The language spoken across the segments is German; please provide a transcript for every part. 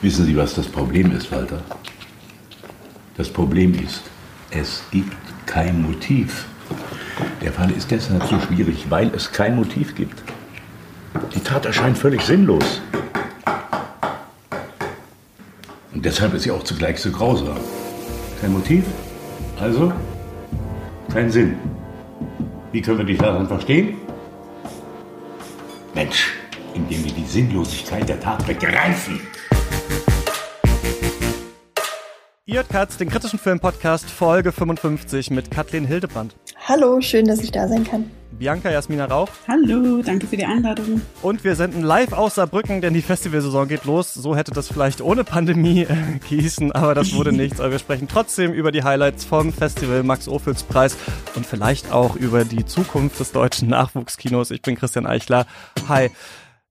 Wissen Sie, was das Problem ist, Walter? Das Problem ist, es gibt kein Motiv. Der Fall ist deshalb so schwierig, weil es kein Motiv gibt. Die Tat erscheint völlig sinnlos. Und deshalb ist sie auch zugleich so grausam. Kein Motiv, also kein Sinn. Wie können wir die daran verstehen? Mensch, indem wir die Sinnlosigkeit der Tat begreifen. Ihr hört Katz, den kritischen Film-Podcast Folge 55 mit Kathleen Hildebrand. Hallo, schön, dass ich da sein kann. Bianca Jasmina Rauch. Hallo, danke für die Einladung. Und wir senden live aus Saarbrücken, denn die Festivalsaison geht los. So hätte das vielleicht ohne Pandemie äh, gießen, aber das wurde nichts. Aber wir sprechen trotzdem über die Highlights vom Festival Max Ophüls Preis und vielleicht auch über die Zukunft des deutschen Nachwuchskinos. Ich bin Christian Eichler. Hi.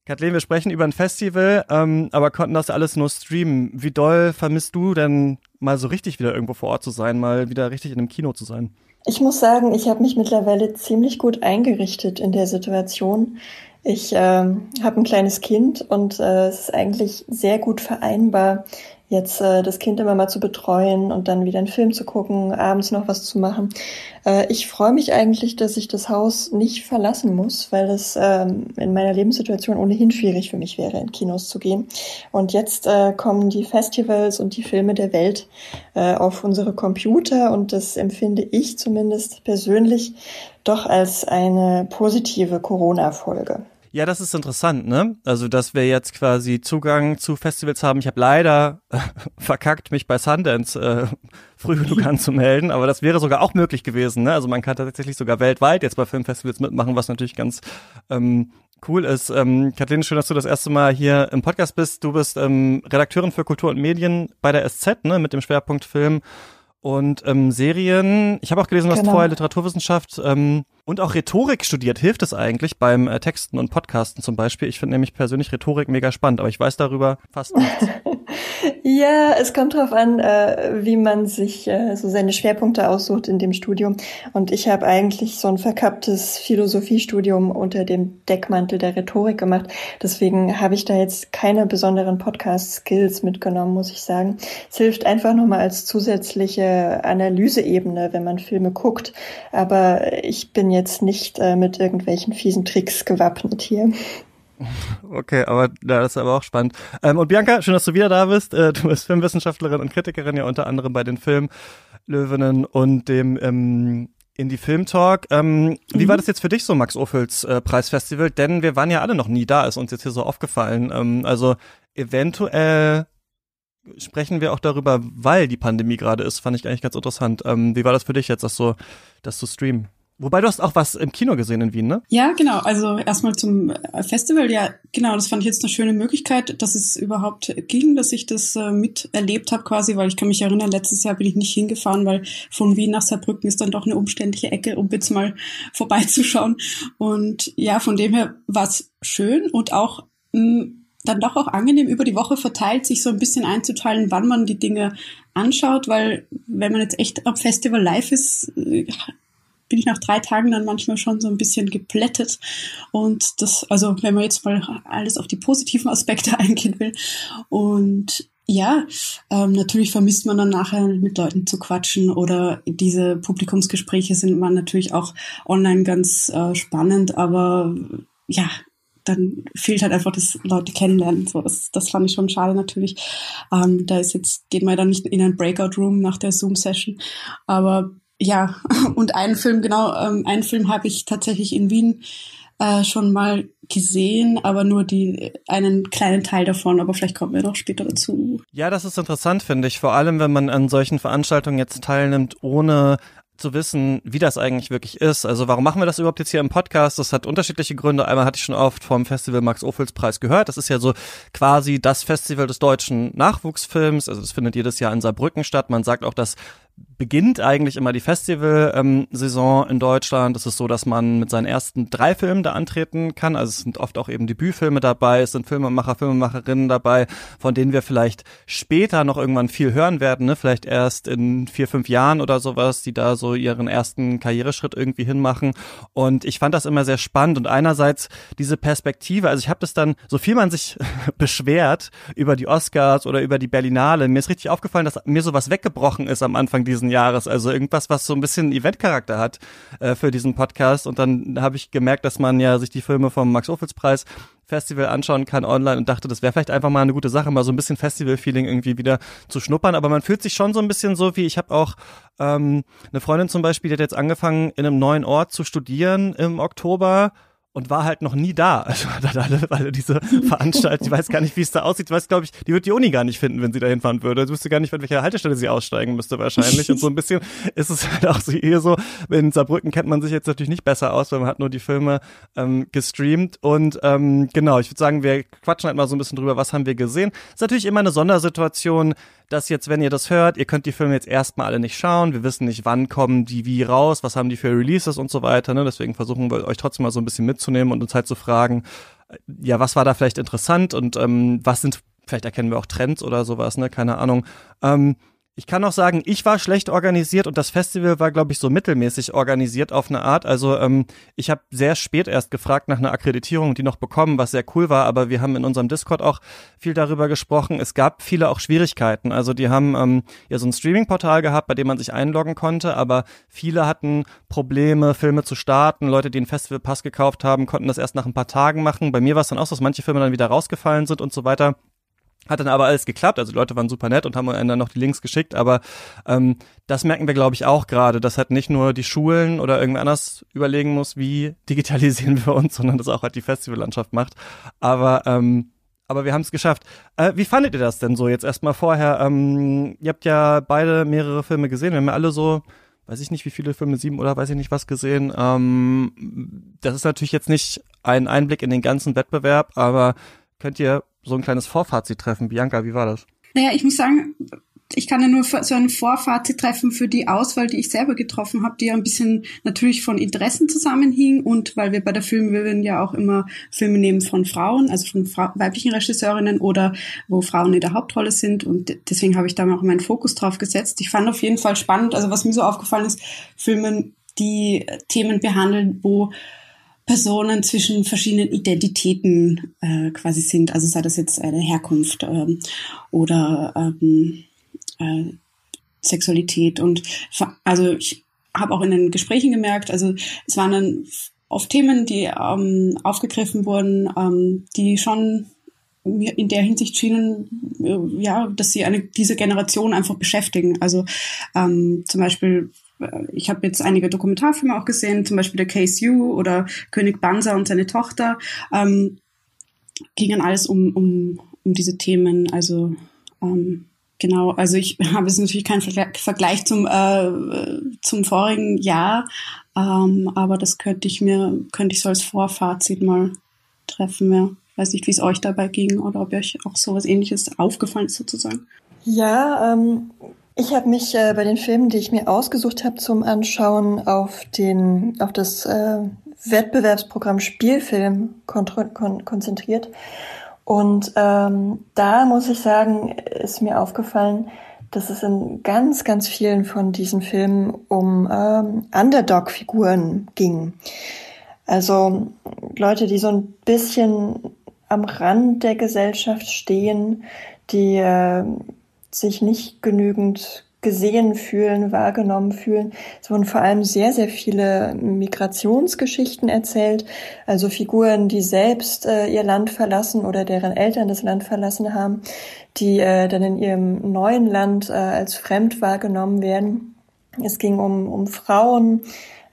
Kathleen, wir sprechen über ein Festival, ähm, aber konnten das alles nur streamen. Wie doll vermisst du denn mal so richtig wieder irgendwo vor Ort zu sein, mal wieder richtig in einem Kino zu sein? Ich muss sagen, ich habe mich mittlerweile ziemlich gut eingerichtet in der Situation. Ich äh, habe ein kleines Kind und äh, es ist eigentlich sehr gut vereinbar, jetzt äh, das Kind immer mal zu betreuen und dann wieder einen Film zu gucken, abends noch was zu machen. Äh, ich freue mich eigentlich, dass ich das Haus nicht verlassen muss, weil das ähm, in meiner Lebenssituation ohnehin schwierig für mich wäre, in Kinos zu gehen. Und jetzt äh, kommen die Festivals und die Filme der Welt äh, auf unsere Computer und das empfinde ich zumindest persönlich doch als eine positive Corona-Folge. Ja, das ist interessant, ne? Also, dass wir jetzt quasi Zugang zu Festivals haben. Ich habe leider äh, verkackt, mich bei Sundance äh, früh genug anzumelden, aber das wäre sogar auch möglich gewesen, ne? Also man kann tatsächlich sogar weltweit jetzt bei Filmfestivals mitmachen, was natürlich ganz ähm, cool ist. Ähm, Kathleen, schön, dass du das erste Mal hier im Podcast bist. Du bist ähm, Redakteurin für Kultur und Medien bei der SZ, ne? Mit dem Schwerpunkt Film und ähm, Serien. Ich habe auch gelesen, du genau. hast vorher Literaturwissenschaft ähm, und auch Rhetorik studiert. Hilft es eigentlich beim äh, Texten und Podcasten zum Beispiel? Ich finde nämlich persönlich Rhetorik mega spannend, aber ich weiß darüber fast nichts. ja, es kommt drauf an, äh, wie man sich äh, so seine Schwerpunkte aussucht in dem Studium. Und ich habe eigentlich so ein verkapptes Philosophiestudium unter dem Deckmantel der Rhetorik gemacht. Deswegen habe ich da jetzt keine besonderen Podcast-Skills mitgenommen, muss ich sagen. Es hilft einfach nochmal als zusätzliche Analyseebene, wenn man Filme guckt. Aber ich bin jetzt nicht äh, mit irgendwelchen fiesen Tricks gewappnet hier. Okay, aber ja, das ist aber auch spannend. Ähm, und Bianca, schön, dass du wieder da bist. Äh, du bist Filmwissenschaftlerin und Kritikerin, ja unter anderem bei den Filmlöwinnen und dem ähm, Indie Film Talk. Ähm, mhm. Wie war das jetzt für dich so, Max Ophüls äh, Preisfestival? Denn wir waren ja alle noch nie da, ist uns jetzt hier so aufgefallen. Ähm, also eventuell sprechen wir auch darüber, weil die Pandemie gerade ist, fand ich eigentlich ganz interessant. Ähm, wie war das für dich jetzt, das so, das zu streamen? Wobei du hast auch was im Kino gesehen in Wien, ne? Ja, genau. Also erstmal zum äh, Festival. Ja, genau. Das fand ich jetzt eine schöne Möglichkeit, dass es überhaupt ging, dass ich das äh, miterlebt habe quasi, weil ich kann mich erinnern, letztes Jahr bin ich nicht hingefahren, weil von Wien nach Saarbrücken ist dann doch eine umständliche Ecke, um jetzt mal vorbeizuschauen. Und ja, von dem her war es schön und auch mh, mm, dann doch auch angenehm über die Woche verteilt, sich so ein bisschen einzuteilen, wann man die Dinge anschaut, weil wenn man jetzt echt am Festival live ist, äh, bin ich nach drei Tagen dann manchmal schon so ein bisschen geplättet. Und das, also wenn man jetzt mal alles auf die positiven Aspekte eingehen will. Und ja, ähm, natürlich vermisst man dann nachher mit Leuten zu quatschen oder diese Publikumsgespräche sind man natürlich auch online ganz äh, spannend, aber ja, dann fehlt halt einfach das Leute kennenlernen. So, das, das fand ich schon schade natürlich. Ähm, da ist jetzt, geht man dann nicht in ein Breakout-Room nach der Zoom-Session. Aber ja, und einen Film, genau, ähm, einen Film habe ich tatsächlich in Wien äh, schon mal gesehen, aber nur die einen kleinen Teil davon, aber vielleicht kommen wir noch später dazu. Ja, das ist interessant, finde ich. Vor allem, wenn man an solchen Veranstaltungen jetzt teilnimmt, ohne zu wissen, wie das eigentlich wirklich ist. Also warum machen wir das überhaupt jetzt hier im Podcast? Das hat unterschiedliche Gründe. Einmal hatte ich schon oft vom Festival Max Ophüls Preis gehört. Das ist ja so quasi das Festival des deutschen Nachwuchsfilms. Also das findet jedes Jahr in Saarbrücken statt. Man sagt auch, dass beginnt eigentlich immer die Festival-Saison ähm, in Deutschland. Es ist so, dass man mit seinen ersten drei Filmen da antreten kann. Also es sind oft auch eben Debütfilme dabei, es sind Filmemacher, Filmemacherinnen dabei, von denen wir vielleicht später noch irgendwann viel hören werden, ne? vielleicht erst in vier, fünf Jahren oder sowas, die da so ihren ersten Karriereschritt irgendwie hinmachen. Und ich fand das immer sehr spannend und einerseits diese Perspektive, also ich habe das dann, so viel man sich beschwert über die Oscars oder über die Berlinale, mir ist richtig aufgefallen, dass mir sowas weggebrochen ist am Anfang diesen Jahres. Also irgendwas, was so ein bisschen Eventcharakter hat äh, für diesen Podcast. Und dann habe ich gemerkt, dass man ja sich die Filme vom Max-Ophüls-Preis Festival anschauen kann online und dachte, das wäre vielleicht einfach mal eine gute Sache, mal so ein bisschen Festival-Feeling irgendwie wieder zu schnuppern. Aber man fühlt sich schon so ein bisschen so wie, ich habe auch ähm, eine Freundin zum Beispiel, die hat jetzt angefangen, in einem neuen Ort zu studieren im Oktober und war halt noch nie da. Also hat alle, alle diese Veranstaltung, ich weiß gar nicht, wie es da aussieht. Ich weiß, glaube ich, die wird die Uni gar nicht finden, wenn sie da hinfahren würde. Du wüsste gar nicht, von welcher Haltestelle sie aussteigen müsste wahrscheinlich. Und so ein bisschen ist es halt auch so hier so, in Saarbrücken kennt man sich jetzt natürlich nicht besser aus, weil man hat nur die Filme ähm, gestreamt. Und ähm, genau, ich würde sagen, wir quatschen halt mal so ein bisschen drüber, was haben wir gesehen. Ist natürlich immer eine Sondersituation, dass jetzt, wenn ihr das hört, ihr könnt die Filme jetzt erstmal alle nicht schauen. Wir wissen nicht, wann kommen die wie raus, was haben die für Releases und so weiter. Ne? Deswegen versuchen wir euch trotzdem mal so ein bisschen mitzunehmen und uns halt zu fragen, ja, was war da vielleicht interessant und ähm, was sind, vielleicht erkennen wir auch Trends oder sowas, ne? Keine Ahnung. Ähm, ich kann auch sagen, ich war schlecht organisiert und das Festival war, glaube ich, so mittelmäßig organisiert auf eine Art. Also ähm, ich habe sehr spät erst gefragt nach einer Akkreditierung, die noch bekommen, was sehr cool war. Aber wir haben in unserem Discord auch viel darüber gesprochen. Es gab viele auch Schwierigkeiten. Also die haben ähm, ja so ein Streaming-Portal gehabt, bei dem man sich einloggen konnte, aber viele hatten Probleme, Filme zu starten. Leute, die einen Festivalpass gekauft haben, konnten das erst nach ein paar Tagen machen. Bei mir war es dann auch so, dass manche Filme dann wieder rausgefallen sind und so weiter. Hat dann aber alles geklappt, also Leute waren super nett und haben dann noch die Links geschickt, aber ähm, das merken wir, glaube ich, auch gerade, dass halt nicht nur die Schulen oder irgendwer anders überlegen muss, wie digitalisieren wir uns, sondern das auch halt die Festivallandschaft macht. Aber ähm, aber wir haben es geschafft. Äh, wie fandet ihr das denn so jetzt erstmal vorher? Ähm, ihr habt ja beide mehrere Filme gesehen, wir haben ja alle so, weiß ich nicht, wie viele Filme, sieben oder weiß ich nicht was gesehen. Ähm, das ist natürlich jetzt nicht ein Einblick in den ganzen Wettbewerb, aber könnt ihr so ein kleines Vorfazit treffen. Bianca, wie war das? Naja, ich muss sagen, ich kann ja nur so ein Vorfazit treffen für die Auswahl, die ich selber getroffen habe, die ja ein bisschen natürlich von Interessen zusammenhing und weil wir bei der Filmwirren ja auch immer Filme nehmen von Frauen, also von Fra weiblichen Regisseurinnen oder wo Frauen in der Hauptrolle sind und deswegen habe ich da auch meinen Fokus drauf gesetzt. Ich fand auf jeden Fall spannend, also was mir so aufgefallen ist, Filme, die Themen behandeln, wo Personen zwischen verschiedenen Identitäten äh, quasi sind. Also sei das jetzt eine Herkunft ähm, oder ähm, äh, Sexualität. Und also ich habe auch in den Gesprächen gemerkt, also es waren dann oft Themen, die ähm, aufgegriffen wurden, ähm, die schon in der Hinsicht schienen, äh, ja, dass sie eine diese Generation einfach beschäftigen. Also ähm, zum Beispiel ich habe jetzt einige Dokumentarfilme auch gesehen, zum Beispiel der Case You oder König Banza und seine Tochter, ähm, gingen alles um, um, um diese Themen. Also ähm, genau, also ich habe jetzt natürlich keinen Vergleich zum, äh, zum vorigen Jahr, ähm, aber das könnte ich mir, könnte ich so als Vorfazit mal treffen. Ja. Weiß nicht, wie es euch dabei ging oder ob euch auch sowas ähnliches aufgefallen ist sozusagen. Ja, ähm, ich habe mich äh, bei den Filmen, die ich mir ausgesucht habe zum Anschauen, auf den auf das äh, Wettbewerbsprogramm Spielfilm kon kon konzentriert. Und ähm, da muss ich sagen, ist mir aufgefallen, dass es in ganz, ganz vielen von diesen Filmen um ähm, Underdog-Figuren ging. Also Leute, die so ein bisschen am Rand der Gesellschaft stehen, die äh, sich nicht genügend gesehen fühlen, wahrgenommen fühlen. Es wurden vor allem sehr, sehr viele Migrationsgeschichten erzählt, also Figuren, die selbst äh, ihr Land verlassen oder deren Eltern das Land verlassen haben, die äh, dann in ihrem neuen Land äh, als fremd wahrgenommen werden. Es ging um, um Frauen,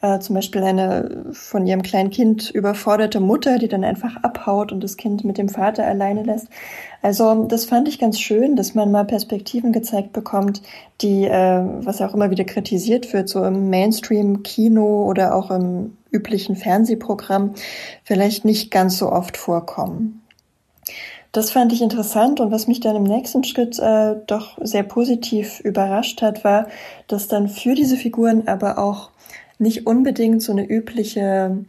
äh, zum Beispiel eine von ihrem kleinen Kind überforderte Mutter, die dann einfach abhaut und das Kind mit dem Vater alleine lässt. Also das fand ich ganz schön, dass man mal Perspektiven gezeigt bekommt, die, äh, was auch immer wieder kritisiert wird, so im Mainstream-Kino oder auch im üblichen Fernsehprogramm, vielleicht nicht ganz so oft vorkommen. Das fand ich interessant und was mich dann im nächsten Schritt äh, doch sehr positiv überrascht hat, war, dass dann für diese Figuren aber auch nicht unbedingt so eine übliche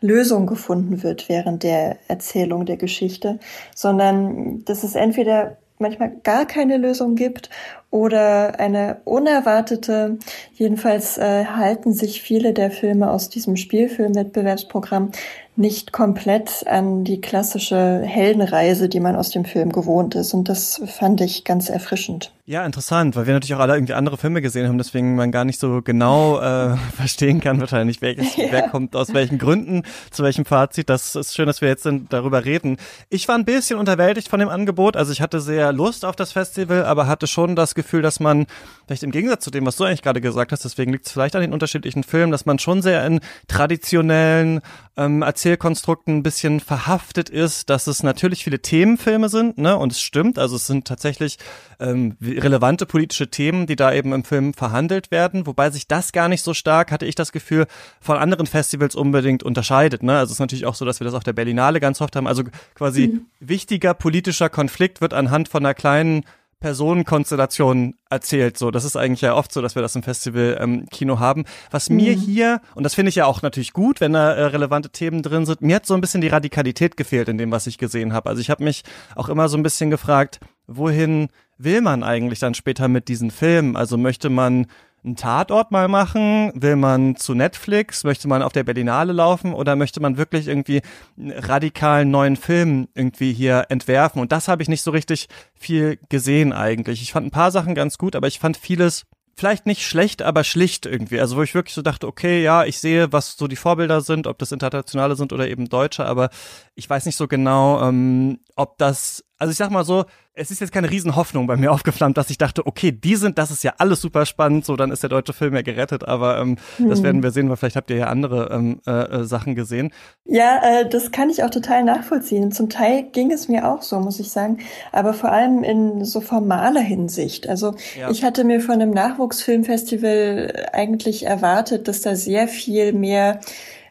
Lösung gefunden wird während der Erzählung der Geschichte, sondern dass es entweder manchmal gar keine Lösung gibt oder eine unerwartete. Jedenfalls äh, halten sich viele der Filme aus diesem Spielfilmwettbewerbsprogramm nicht komplett an die klassische Heldenreise, die man aus dem Film gewohnt ist. Und das fand ich ganz erfrischend. Ja, interessant, weil wir natürlich auch alle irgendwie andere Filme gesehen haben, deswegen man gar nicht so genau äh, verstehen kann wahrscheinlich, welches, ja. wer kommt aus welchen Gründen, zu welchem Fazit. Das ist schön, dass wir jetzt darüber reden. Ich war ein bisschen unterwältigt von dem Angebot. Also ich hatte sehr Lust auf das Festival, aber hatte schon das Gefühl, dass man, vielleicht im Gegensatz zu dem, was du eigentlich gerade gesagt hast, deswegen liegt es vielleicht an den unterschiedlichen Filmen, dass man schon sehr in traditionellen ähm, Erzählkonstrukten ein bisschen verhaftet ist, dass es natürlich viele Themenfilme sind, ne? Und es stimmt, also es sind tatsächlich ähm, relevante politische Themen, die da eben im Film verhandelt werden, wobei sich das gar nicht so stark, hatte ich das Gefühl, von anderen Festivals unbedingt unterscheidet. Ne? Also es ist natürlich auch so, dass wir das auf der Berlinale ganz oft haben. Also quasi mhm. wichtiger politischer Konflikt wird anhand von einer kleinen Personenkonstellation erzählt. So, das ist eigentlich ja oft so, dass wir das im Festival ähm, Kino haben. Was mhm. mir hier und das finde ich ja auch natürlich gut, wenn da äh, relevante Themen drin sind. Mir hat so ein bisschen die Radikalität gefehlt in dem, was ich gesehen habe. Also ich habe mich auch immer so ein bisschen gefragt, wohin will man eigentlich dann später mit diesen Filmen? Also möchte man einen Tatort mal machen? Will man zu Netflix? Möchte man auf der Berlinale laufen? Oder möchte man wirklich irgendwie einen radikalen neuen Film irgendwie hier entwerfen? Und das habe ich nicht so richtig viel gesehen eigentlich. Ich fand ein paar Sachen ganz gut, aber ich fand vieles vielleicht nicht schlecht, aber schlicht irgendwie. Also wo ich wirklich so dachte, okay, ja, ich sehe, was so die Vorbilder sind, ob das internationale sind oder eben deutsche, aber ich weiß nicht so genau, ähm, ob das, also ich sag mal so, es ist jetzt keine Riesenhoffnung bei mir aufgeflammt, dass ich dachte, okay, die sind, das ist ja alles super spannend, so dann ist der deutsche Film ja gerettet, aber ähm, hm. das werden wir sehen, weil vielleicht habt ihr ja andere ähm, äh, äh, Sachen gesehen. Ja, äh, das kann ich auch total nachvollziehen. Zum Teil ging es mir auch so, muss ich sagen, aber vor allem in so formaler Hinsicht. Also ja. ich hatte mir von einem Nachwuchsfilmfestival eigentlich erwartet, dass da sehr viel mehr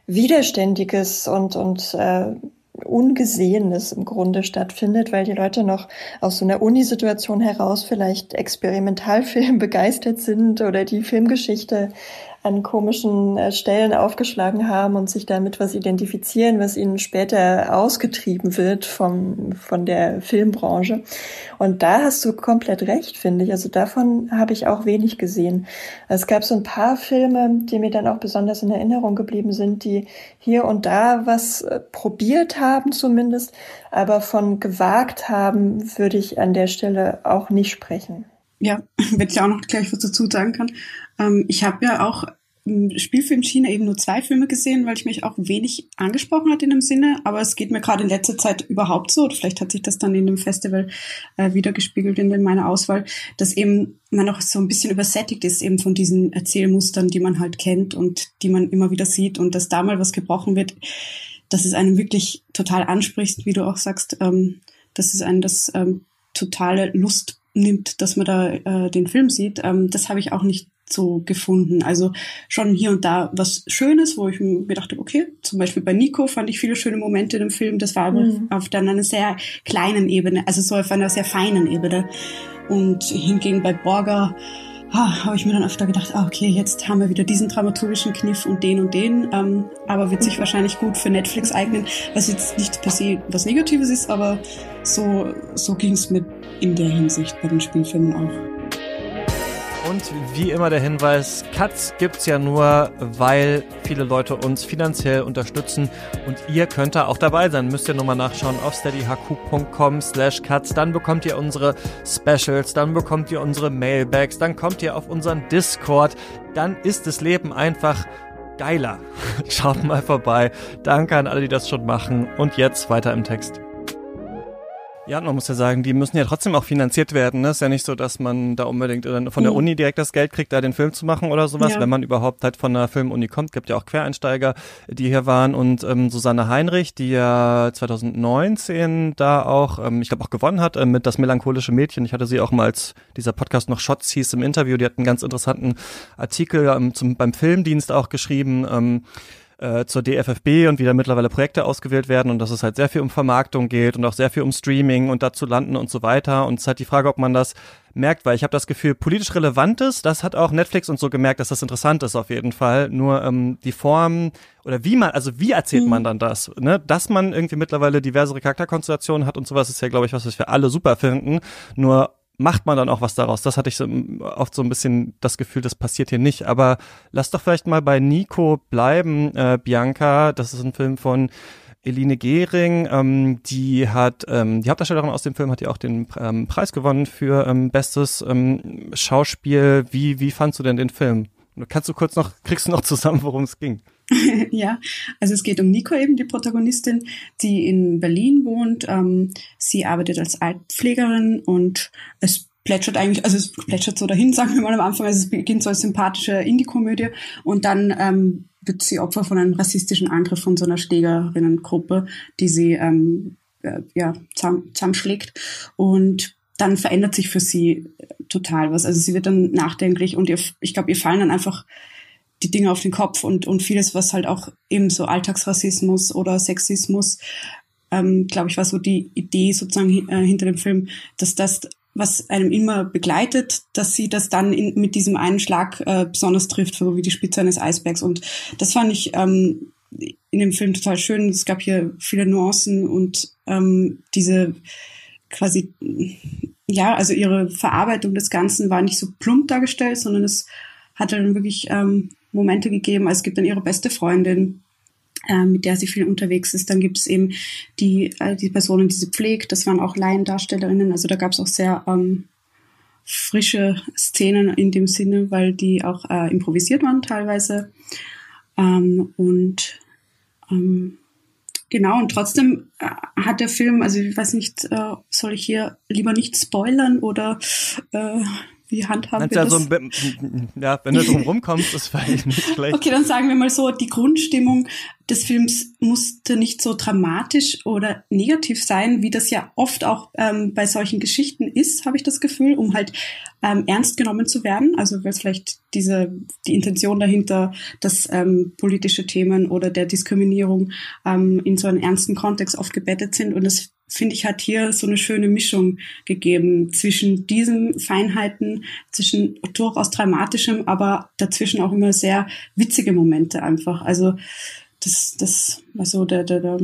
Widerständiges und, und äh, Ungesehenes im Grunde stattfindet, weil die Leute noch aus so einer Unisituation heraus vielleicht Experimentalfilm begeistert sind oder die Filmgeschichte an komischen äh, Stellen aufgeschlagen haben und sich damit was identifizieren, was ihnen später ausgetrieben wird vom, von der Filmbranche. Und da hast du komplett recht, finde ich. Also davon habe ich auch wenig gesehen. Es gab so ein paar Filme, die mir dann auch besonders in Erinnerung geblieben sind, die hier und da was äh, probiert haben zumindest, aber von gewagt haben, würde ich an der Stelle auch nicht sprechen. Ja, wenn ich auch noch gleich was dazu sagen kann. Ähm, ich habe ja auch im Spielfilm China eben nur zwei Filme gesehen, weil ich mich auch wenig angesprochen hat in dem Sinne. Aber es geht mir gerade in letzter Zeit überhaupt so, oder vielleicht hat sich das dann in dem Festival äh, wiedergespiegelt in, in meiner Auswahl, dass eben man auch so ein bisschen übersättigt ist eben von diesen Erzählmustern, die man halt kennt und die man immer wieder sieht und dass da mal was gebrochen wird, dass es einen wirklich total anspricht, wie du auch sagst, ähm, dass es einen das ähm, totale Lust nimmt, dass man da äh, den Film sieht. Ähm, das habe ich auch nicht so gefunden. Also schon hier und da was Schönes, wo ich mir dachte, okay, zum Beispiel bei Nico fand ich viele schöne Momente in dem Film. Das war aber mhm. auf dann einer sehr kleinen Ebene, also so auf einer sehr feinen Ebene. Und hingegen bei Borger ah, habe ich mir dann öfter gedacht, ah, okay, jetzt haben wir wieder diesen dramaturgischen Kniff und den und den, ähm, aber wird sich wahrscheinlich gut für Netflix eignen, was jetzt nicht per se was Negatives ist, aber so, so ging es mir in der Hinsicht bei den Spielfilmen auch. Und wie immer der Hinweis, Cuts gibt's ja nur, weil viele Leute uns finanziell unterstützen und ihr könnt da auch dabei sein. Müsst ihr nur mal nachschauen auf steadyhq.com slash cuts. Dann bekommt ihr unsere Specials, dann bekommt ihr unsere Mailbags, dann kommt ihr auf unseren Discord. Dann ist das Leben einfach geiler. Schaut mal vorbei. Danke an alle, die das schon machen. Und jetzt weiter im Text. Ja, man muss ja sagen, die müssen ja trotzdem auch finanziert werden. Ne? Ist ja nicht so, dass man da unbedingt von der mhm. Uni direkt das Geld kriegt, da den Film zu machen oder sowas. Ja. Wenn man überhaupt halt von der Filmuni kommt, gibt ja auch Quereinsteiger, die hier waren. Und ähm, Susanne Heinrich, die ja 2019 da auch, ähm, ich glaube auch gewonnen hat äh, mit Das melancholische Mädchen. Ich hatte sie auch mal, als dieser Podcast noch Shots hieß im Interview. Die hat einen ganz interessanten Artikel ähm, zum, beim Filmdienst auch geschrieben. Ähm, äh, zur DFFB und wie da mittlerweile Projekte ausgewählt werden und dass es halt sehr viel um Vermarktung geht und auch sehr viel um Streaming und dazu landen und so weiter. Und es ist halt die Frage, ob man das merkt, weil ich habe das Gefühl, politisch relevantes, das hat auch Netflix und so gemerkt, dass das interessant ist auf jeden Fall. Nur ähm, die Form oder wie man, also wie erzählt mhm. man dann das? Ne? Dass man irgendwie mittlerweile diversere Charakterkonstellationen hat und sowas, ist ja, glaube ich, was, was wir alle super finden. Nur macht man dann auch was daraus. Das hatte ich so, oft so ein bisschen das Gefühl, das passiert hier nicht. Aber lass doch vielleicht mal bei Nico bleiben, äh, Bianca. Das ist ein Film von Eline Gehring, ähm, die hat, ähm, die Hauptdarstellerin aus dem Film hat ja auch den ähm, Preis gewonnen für ähm, bestes ähm, Schauspiel. Wie, wie fandst du denn den Film? Kannst du kurz noch, kriegst du noch zusammen, worum es ging? ja, also es geht um Nico eben, die Protagonistin, die in Berlin wohnt. Ähm, sie arbeitet als Altpflegerin und es plätschert eigentlich, also es plätschert so dahin, sagen wir mal am Anfang. Also es beginnt so als sympathische Indie-Komödie und dann ähm, wird sie Opfer von einem rassistischen Angriff von so einer Schlägerinnengruppe, die sie ähm, äh, ja, zusammenschlägt. Und dann verändert sich für sie total was. Also sie wird dann nachdenklich und ihr, ich glaube, ihr fallen dann einfach die Dinge auf den Kopf und, und vieles, was halt auch eben so Alltagsrassismus oder Sexismus, ähm, glaube ich, war so die Idee sozusagen äh, hinter dem Film, dass das was einem immer begleitet, dass sie das dann in, mit diesem einen Schlag äh, besonders trifft, so wie die Spitze eines Eisbergs. Und das fand ich ähm, in dem Film total schön. Es gab hier viele Nuancen und ähm, diese quasi, ja, also ihre Verarbeitung des Ganzen war nicht so plump dargestellt, sondern es hatte dann wirklich ähm, Momente gegeben. Also es gibt dann ihre beste Freundin, äh, mit der sie viel unterwegs ist. Dann gibt es eben die, äh, die Personen, die sie pflegt. Das waren auch Laiendarstellerinnen. Also da gab es auch sehr ähm, frische Szenen in dem Sinne, weil die auch äh, improvisiert waren teilweise. Ähm, und ähm, genau, und trotzdem äh, hat der Film, also ich weiß nicht, soll ich hier lieber nicht spoilern oder wie handhaben wir das? So ja, wenn du drum rumkommst, ist vielleicht nicht schlecht. Okay, dann sagen wir mal so, die Grundstimmung des Films musste nicht so dramatisch oder negativ sein, wie das ja oft auch ähm, bei solchen Geschichten ist, habe ich das Gefühl, um halt ähm, ernst genommen zu werden. Also weil vielleicht diese die Intention dahinter, dass ähm, politische Themen oder der Diskriminierung ähm, in so einen ernsten Kontext oft gebettet sind und das finde ich, hat hier so eine schöne Mischung gegeben zwischen diesen Feinheiten, zwischen durchaus dramatischem, aber dazwischen auch immer sehr witzige Momente einfach. Also das, das war so der, der, der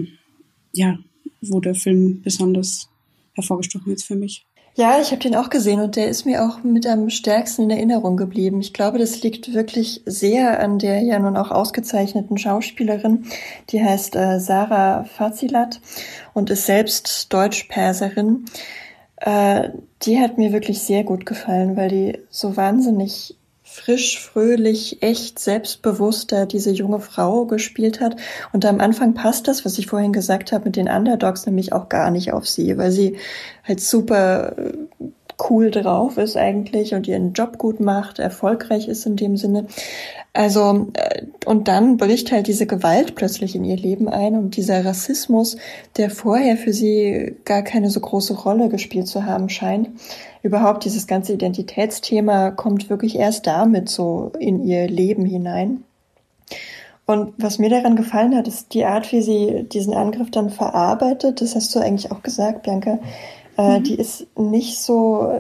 ja, wo der Film besonders hervorgestochen ist für mich. Ja, ich habe den auch gesehen und der ist mir auch mit am stärksten in Erinnerung geblieben. Ich glaube, das liegt wirklich sehr an der ja nun auch ausgezeichneten Schauspielerin, die heißt äh, Sarah Fazilat und ist selbst Deutsch-Perserin. Äh, die hat mir wirklich sehr gut gefallen, weil die so wahnsinnig frisch, fröhlich, echt selbstbewusster diese junge Frau gespielt hat. Und am Anfang passt das, was ich vorhin gesagt habe, mit den Underdogs nämlich auch gar nicht auf sie, weil sie halt super äh, cool drauf ist eigentlich und ihren Job gut macht, erfolgreich ist in dem Sinne. Also, äh, und dann bricht halt diese Gewalt plötzlich in ihr Leben ein und dieser Rassismus, der vorher für sie gar keine so große Rolle gespielt zu haben scheint. Überhaupt dieses ganze Identitätsthema kommt wirklich erst damit so in ihr Leben hinein. Und was mir daran gefallen hat, ist die Art, wie sie diesen Angriff dann verarbeitet. Das hast du eigentlich auch gesagt, Bianca. Äh, mhm. Die ist nicht so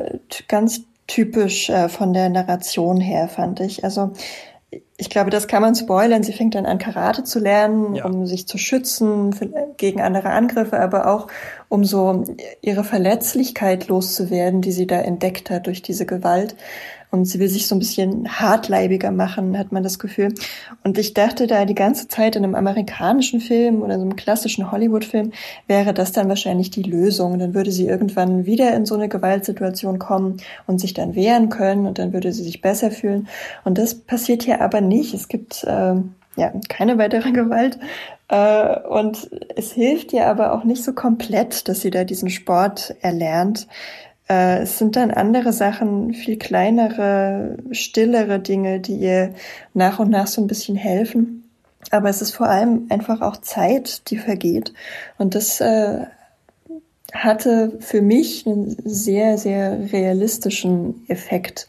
ganz typisch äh, von der Narration her, fand ich. Also ich glaube, das kann man spoilern. Sie fängt dann an, Karate zu lernen, ja. um sich zu schützen für, gegen andere Angriffe, aber auch um so ihre Verletzlichkeit loszuwerden, die sie da entdeckt hat durch diese Gewalt. Und sie will sich so ein bisschen hartleibiger machen, hat man das Gefühl. Und ich dachte da die ganze Zeit in einem amerikanischen Film oder so einem klassischen Hollywood-Film wäre das dann wahrscheinlich die Lösung. Dann würde sie irgendwann wieder in so eine Gewaltsituation kommen und sich dann wehren können und dann würde sie sich besser fühlen. Und das passiert hier aber nicht. Es gibt äh, ja keine weitere Gewalt. Äh, und es hilft ihr aber auch nicht so komplett, dass sie da diesen Sport erlernt. Äh, es sind dann andere Sachen, viel kleinere, stillere Dinge, die ihr nach und nach so ein bisschen helfen. Aber es ist vor allem einfach auch Zeit, die vergeht. Und das äh, hatte für mich einen sehr, sehr realistischen Effekt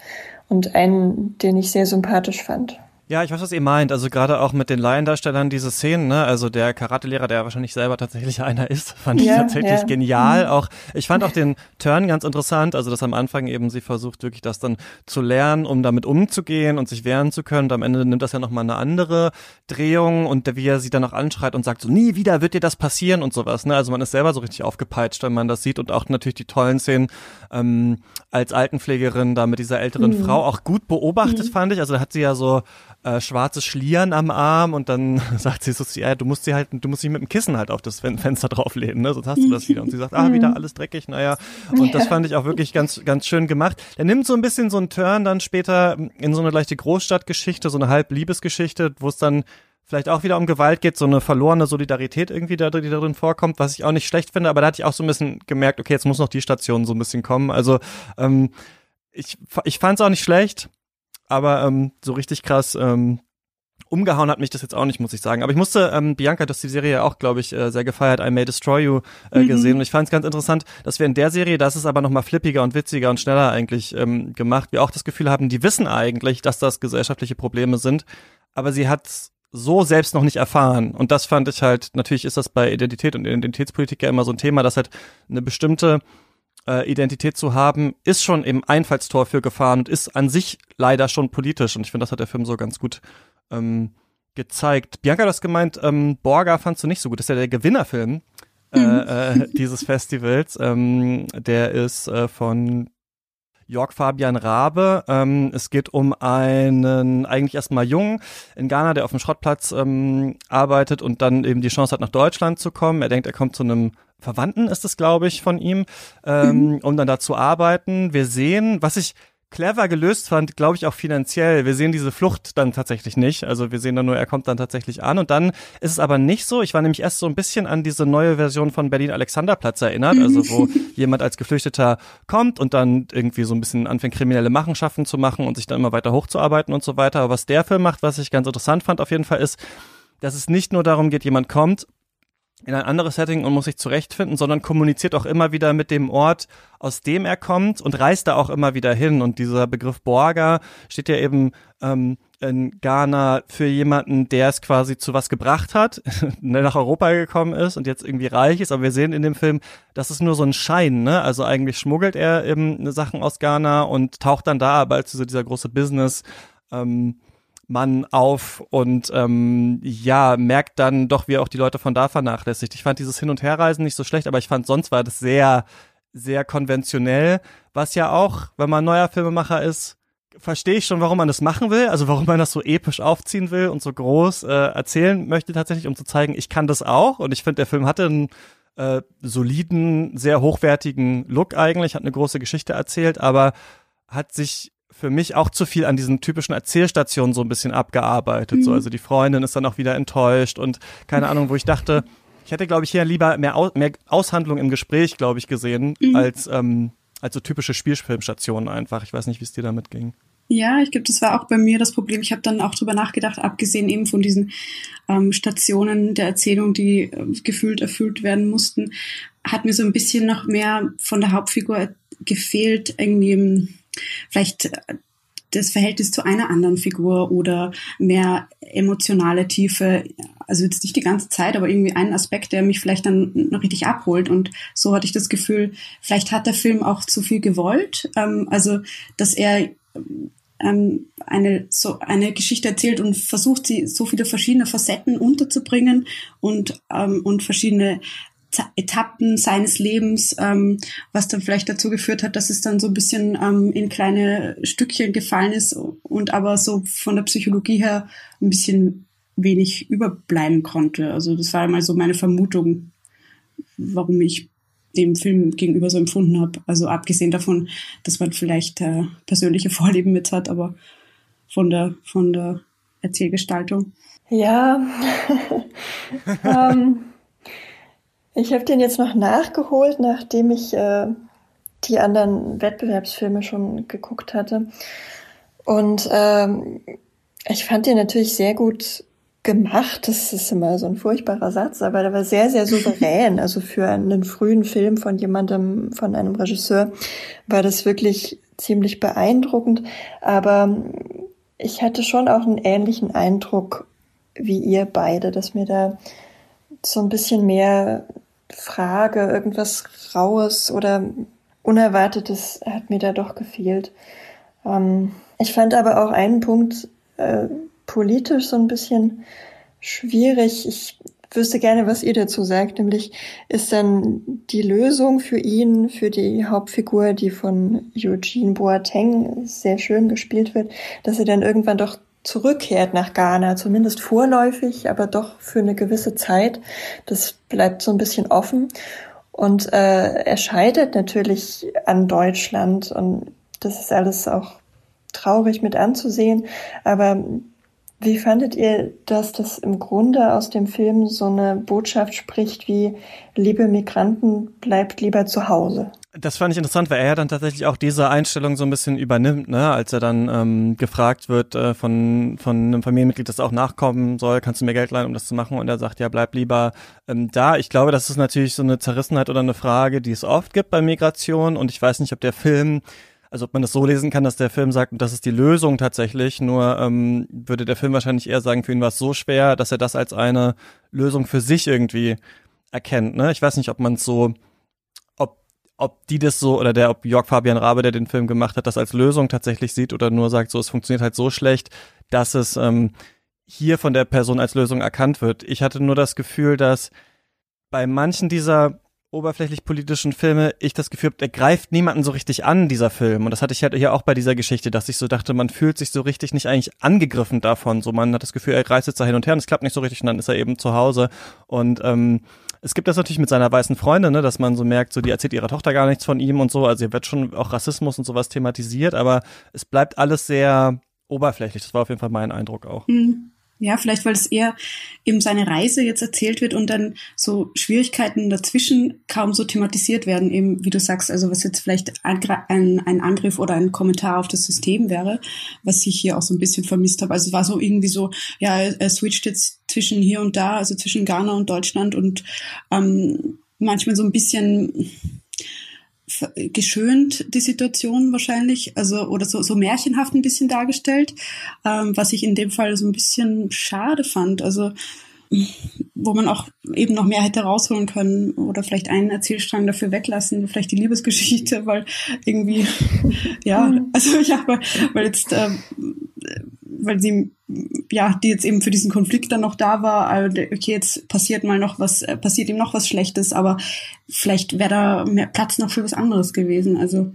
und einen, den ich sehr sympathisch fand. Ja, ich weiß, was ihr meint. Also gerade auch mit den Laiendarstellern diese Szenen, ne? Also der Karatelehrer, der wahrscheinlich selber tatsächlich einer ist, fand ich tatsächlich ja. genial. Mhm. Auch ich fand auch den Turn ganz interessant. Also dass am Anfang eben sie versucht wirklich das dann zu lernen, um damit umzugehen und sich wehren zu können. Und am Ende nimmt das ja nochmal eine andere Drehung und wie er sie dann auch anschreit und sagt so, nie wieder wird dir das passieren und sowas. Ne? Also man ist selber so richtig aufgepeitscht, wenn man das sieht und auch natürlich die tollen Szenen ähm, als Altenpflegerin da mit dieser älteren mhm. Frau auch gut beobachtet, mhm. fand ich. Also da hat sie ja so äh, schwarzes Schlieren am Arm und dann sagt sie so, ja, du musst sie halt, du musst sie mit dem Kissen halt auf das Fenster drauflehnen, ne? sonst hast du das wieder. Und sie sagt, ah, wieder alles dreckig, naja. Und das fand ich auch wirklich ganz, ganz schön gemacht. Der nimmt so ein bisschen so einen Turn dann später in so eine leichte Großstadtgeschichte, so eine Halbliebesgeschichte, wo es dann vielleicht auch wieder um Gewalt geht, so eine verlorene Solidarität irgendwie, da, die darin vorkommt, was ich auch nicht schlecht finde, aber da hatte ich auch so ein bisschen gemerkt, okay, jetzt muss noch die Station so ein bisschen kommen. Also ähm, ich, ich fand es auch nicht schlecht, aber ähm, so richtig krass ähm, umgehauen hat mich das jetzt auch nicht, muss ich sagen. Aber ich musste, ähm, Bianca, du hast die Serie auch, glaube ich, äh, sehr gefeiert, I May Destroy You äh, mhm. gesehen. Und ich fand es ganz interessant, dass wir in der Serie, das ist aber noch mal flippiger und witziger und schneller eigentlich ähm, gemacht, wir auch das Gefühl haben, die wissen eigentlich, dass das gesellschaftliche Probleme sind, aber sie hat so selbst noch nicht erfahren. Und das fand ich halt, natürlich ist das bei Identität und Identitätspolitik ja immer so ein Thema, dass halt eine bestimmte äh, Identität zu haben, ist schon im Einfallstor für Gefahren und ist an sich leider schon politisch. Und ich finde, das hat der Film so ganz gut ähm, gezeigt. Bianca, du hast gemeint, ähm, Borga fandst du nicht so gut. Das ist ja der Gewinnerfilm äh, mhm. äh, dieses Festivals. Ähm, der ist äh, von Jörg Fabian Rabe. Ähm, es geht um einen eigentlich erstmal Jungen in Ghana, der auf dem Schrottplatz ähm, arbeitet und dann eben die Chance hat, nach Deutschland zu kommen. Er denkt, er kommt zu einem Verwandten, ist es, glaube ich, von ihm, ähm, mhm. um dann da zu arbeiten. Wir sehen, was ich clever gelöst fand, glaube ich auch finanziell. Wir sehen diese Flucht dann tatsächlich nicht. Also wir sehen dann nur, er kommt dann tatsächlich an und dann ist es aber nicht so. Ich war nämlich erst so ein bisschen an diese neue Version von Berlin Alexanderplatz erinnert, also wo jemand als Geflüchteter kommt und dann irgendwie so ein bisschen anfängt kriminelle Machenschaften zu machen und sich dann immer weiter hochzuarbeiten und so weiter. Aber was der Film macht, was ich ganz interessant fand auf jeden Fall ist, dass es nicht nur darum geht, jemand kommt in ein anderes Setting und muss sich zurechtfinden, sondern kommuniziert auch immer wieder mit dem Ort, aus dem er kommt und reist da auch immer wieder hin. Und dieser Begriff Borga steht ja eben ähm, in Ghana für jemanden, der es quasi zu was gebracht hat, nach Europa gekommen ist und jetzt irgendwie reich ist. Aber wir sehen in dem Film, das ist nur so ein Schein, ne? Also eigentlich schmuggelt er eben Sachen aus Ghana und taucht dann da aber als dieser große Business ähm, Mann auf und ähm, ja, merkt dann doch, wie auch die Leute von da vernachlässigt. Ich fand dieses Hin- und Herreisen nicht so schlecht, aber ich fand sonst war das sehr, sehr konventionell, was ja auch, wenn man neuer Filmemacher ist, verstehe ich schon, warum man das machen will, also warum man das so episch aufziehen will und so groß äh, erzählen möchte tatsächlich, um zu zeigen, ich kann das auch und ich finde, der Film hatte einen äh, soliden, sehr hochwertigen Look eigentlich, hat eine große Geschichte erzählt, aber hat sich für mich auch zu viel an diesen typischen Erzählstationen so ein bisschen abgearbeitet. Mhm. So, also die Freundin ist dann auch wieder enttäuscht und keine Ahnung, wo ich dachte, ich hätte, glaube ich, hier lieber mehr, Aus mehr Aushandlung im Gespräch, glaube ich, gesehen, mhm. als, ähm, als so typische Spielfilmstationen einfach. Ich weiß nicht, wie es dir damit ging. Ja, ich glaube, das war auch bei mir das Problem. Ich habe dann auch drüber nachgedacht, abgesehen eben von diesen ähm, Stationen der Erzählung, die äh, gefühlt erfüllt werden mussten, hat mir so ein bisschen noch mehr von der Hauptfigur gefehlt, irgendwie vielleicht äh, das Verhältnis zu einer anderen Figur oder mehr emotionale Tiefe. Also jetzt nicht die ganze Zeit, aber irgendwie einen Aspekt, der mich vielleicht dann noch richtig abholt. Und so hatte ich das Gefühl, vielleicht hat der Film auch zu viel gewollt. Ähm, also, dass er ähm, eine, so eine Geschichte erzählt und versucht, sie so viele verschiedene Facetten unterzubringen und, ähm, und verschiedene Etappen seines Lebens, ähm, was dann vielleicht dazu geführt hat, dass es dann so ein bisschen ähm, in kleine Stückchen gefallen ist und aber so von der Psychologie her ein bisschen wenig überbleiben konnte. Also das war einmal so meine Vermutung, warum ich dem Film gegenüber so empfunden habe. Also abgesehen davon, dass man vielleicht äh, persönliche Vorlieben mit hat, aber von der von der Erzählgestaltung. Ja. ähm, ich habe den jetzt noch nachgeholt, nachdem ich äh, die anderen Wettbewerbsfilme schon geguckt hatte. Und ähm, ich fand den natürlich sehr gut gemacht. Das ist immer so ein furchtbarer Satz, aber der war sehr, sehr souverän. Also für einen frühen Film von jemandem, von einem Regisseur, war das wirklich ziemlich beeindruckend. Aber ich hatte schon auch einen ähnlichen Eindruck wie ihr beide, dass mir da so ein bisschen mehr Frage, irgendwas Raues oder Unerwartetes hat mir da doch gefehlt. Ähm, ich fand aber auch einen Punkt äh, politisch so ein bisschen schwierig. Ich wüsste gerne, was ihr dazu sagt, nämlich ist dann die Lösung für ihn, für die Hauptfigur, die von Eugene Boateng sehr schön gespielt wird, dass er dann irgendwann doch zurückkehrt nach Ghana, zumindest vorläufig, aber doch für eine gewisse Zeit. Das bleibt so ein bisschen offen. Und äh, er scheidet natürlich an Deutschland und das ist alles auch traurig mit anzusehen. Aber wie fandet ihr, dass das im Grunde aus dem Film so eine Botschaft spricht wie, liebe Migranten, bleibt lieber zu Hause? Das fand ich interessant, weil er dann tatsächlich auch diese Einstellung so ein bisschen übernimmt, ne? als er dann ähm, gefragt wird äh, von, von einem Familienmitglied, das auch nachkommen soll, kannst du mir Geld leihen, um das zu machen? Und er sagt, ja, bleib lieber ähm, da. Ich glaube, das ist natürlich so eine Zerrissenheit oder eine Frage, die es oft gibt bei Migration und ich weiß nicht, ob der Film also ob man das so lesen kann, dass der Film sagt, das ist die Lösung tatsächlich, nur ähm, würde der Film wahrscheinlich eher sagen, für ihn war es so schwer, dass er das als eine Lösung für sich irgendwie erkennt. Ne? Ich weiß nicht, ob man es so, ob, die das so, oder der, ob Jörg Fabian Rabe, der den Film gemacht hat, das als Lösung tatsächlich sieht oder nur sagt, so, es funktioniert halt so schlecht, dass es ähm, hier von der Person als Lösung erkannt wird. Ich hatte nur das Gefühl, dass bei manchen dieser oberflächlich politischen Filme ich das Gefühl habe, der greift niemanden so richtig an, dieser Film. Und das hatte ich halt hier auch bei dieser Geschichte, dass ich so dachte, man fühlt sich so richtig nicht eigentlich angegriffen davon. So, man hat das Gefühl, er reist jetzt da hin und her und es klappt nicht so richtig und dann ist er eben zu Hause. Und ähm, es gibt das natürlich mit seiner weißen Freundin, ne, dass man so merkt, so die erzählt ihrer Tochter gar nichts von ihm und so. Also hier wird schon auch Rassismus und sowas thematisiert, aber es bleibt alles sehr oberflächlich. Das war auf jeden Fall mein Eindruck auch. Mhm. Ja, vielleicht, weil es eher eben seine Reise jetzt erzählt wird und dann so Schwierigkeiten dazwischen kaum so thematisiert werden, eben wie du sagst, also was jetzt vielleicht ein, ein Angriff oder ein Kommentar auf das System wäre, was ich hier auch so ein bisschen vermisst habe. Also es war so irgendwie so, ja, er switcht jetzt zwischen hier und da, also zwischen Ghana und Deutschland und ähm, manchmal so ein bisschen geschönt die Situation wahrscheinlich, also oder so, so märchenhaft ein bisschen dargestellt, ähm, was ich in dem Fall so ein bisschen schade fand. Also wo man auch eben noch mehr hätte rausholen können oder vielleicht einen Erzählstrang dafür weglassen, vielleicht die Liebesgeschichte, weil irgendwie, ja, mhm. also ja, weil, weil jetzt, äh, weil sie ja, die jetzt eben für diesen Konflikt dann noch da war, also, okay, jetzt passiert mal noch was, äh, passiert ihm noch was Schlechtes, aber vielleicht wäre da mehr Platz noch für was anderes gewesen. Also,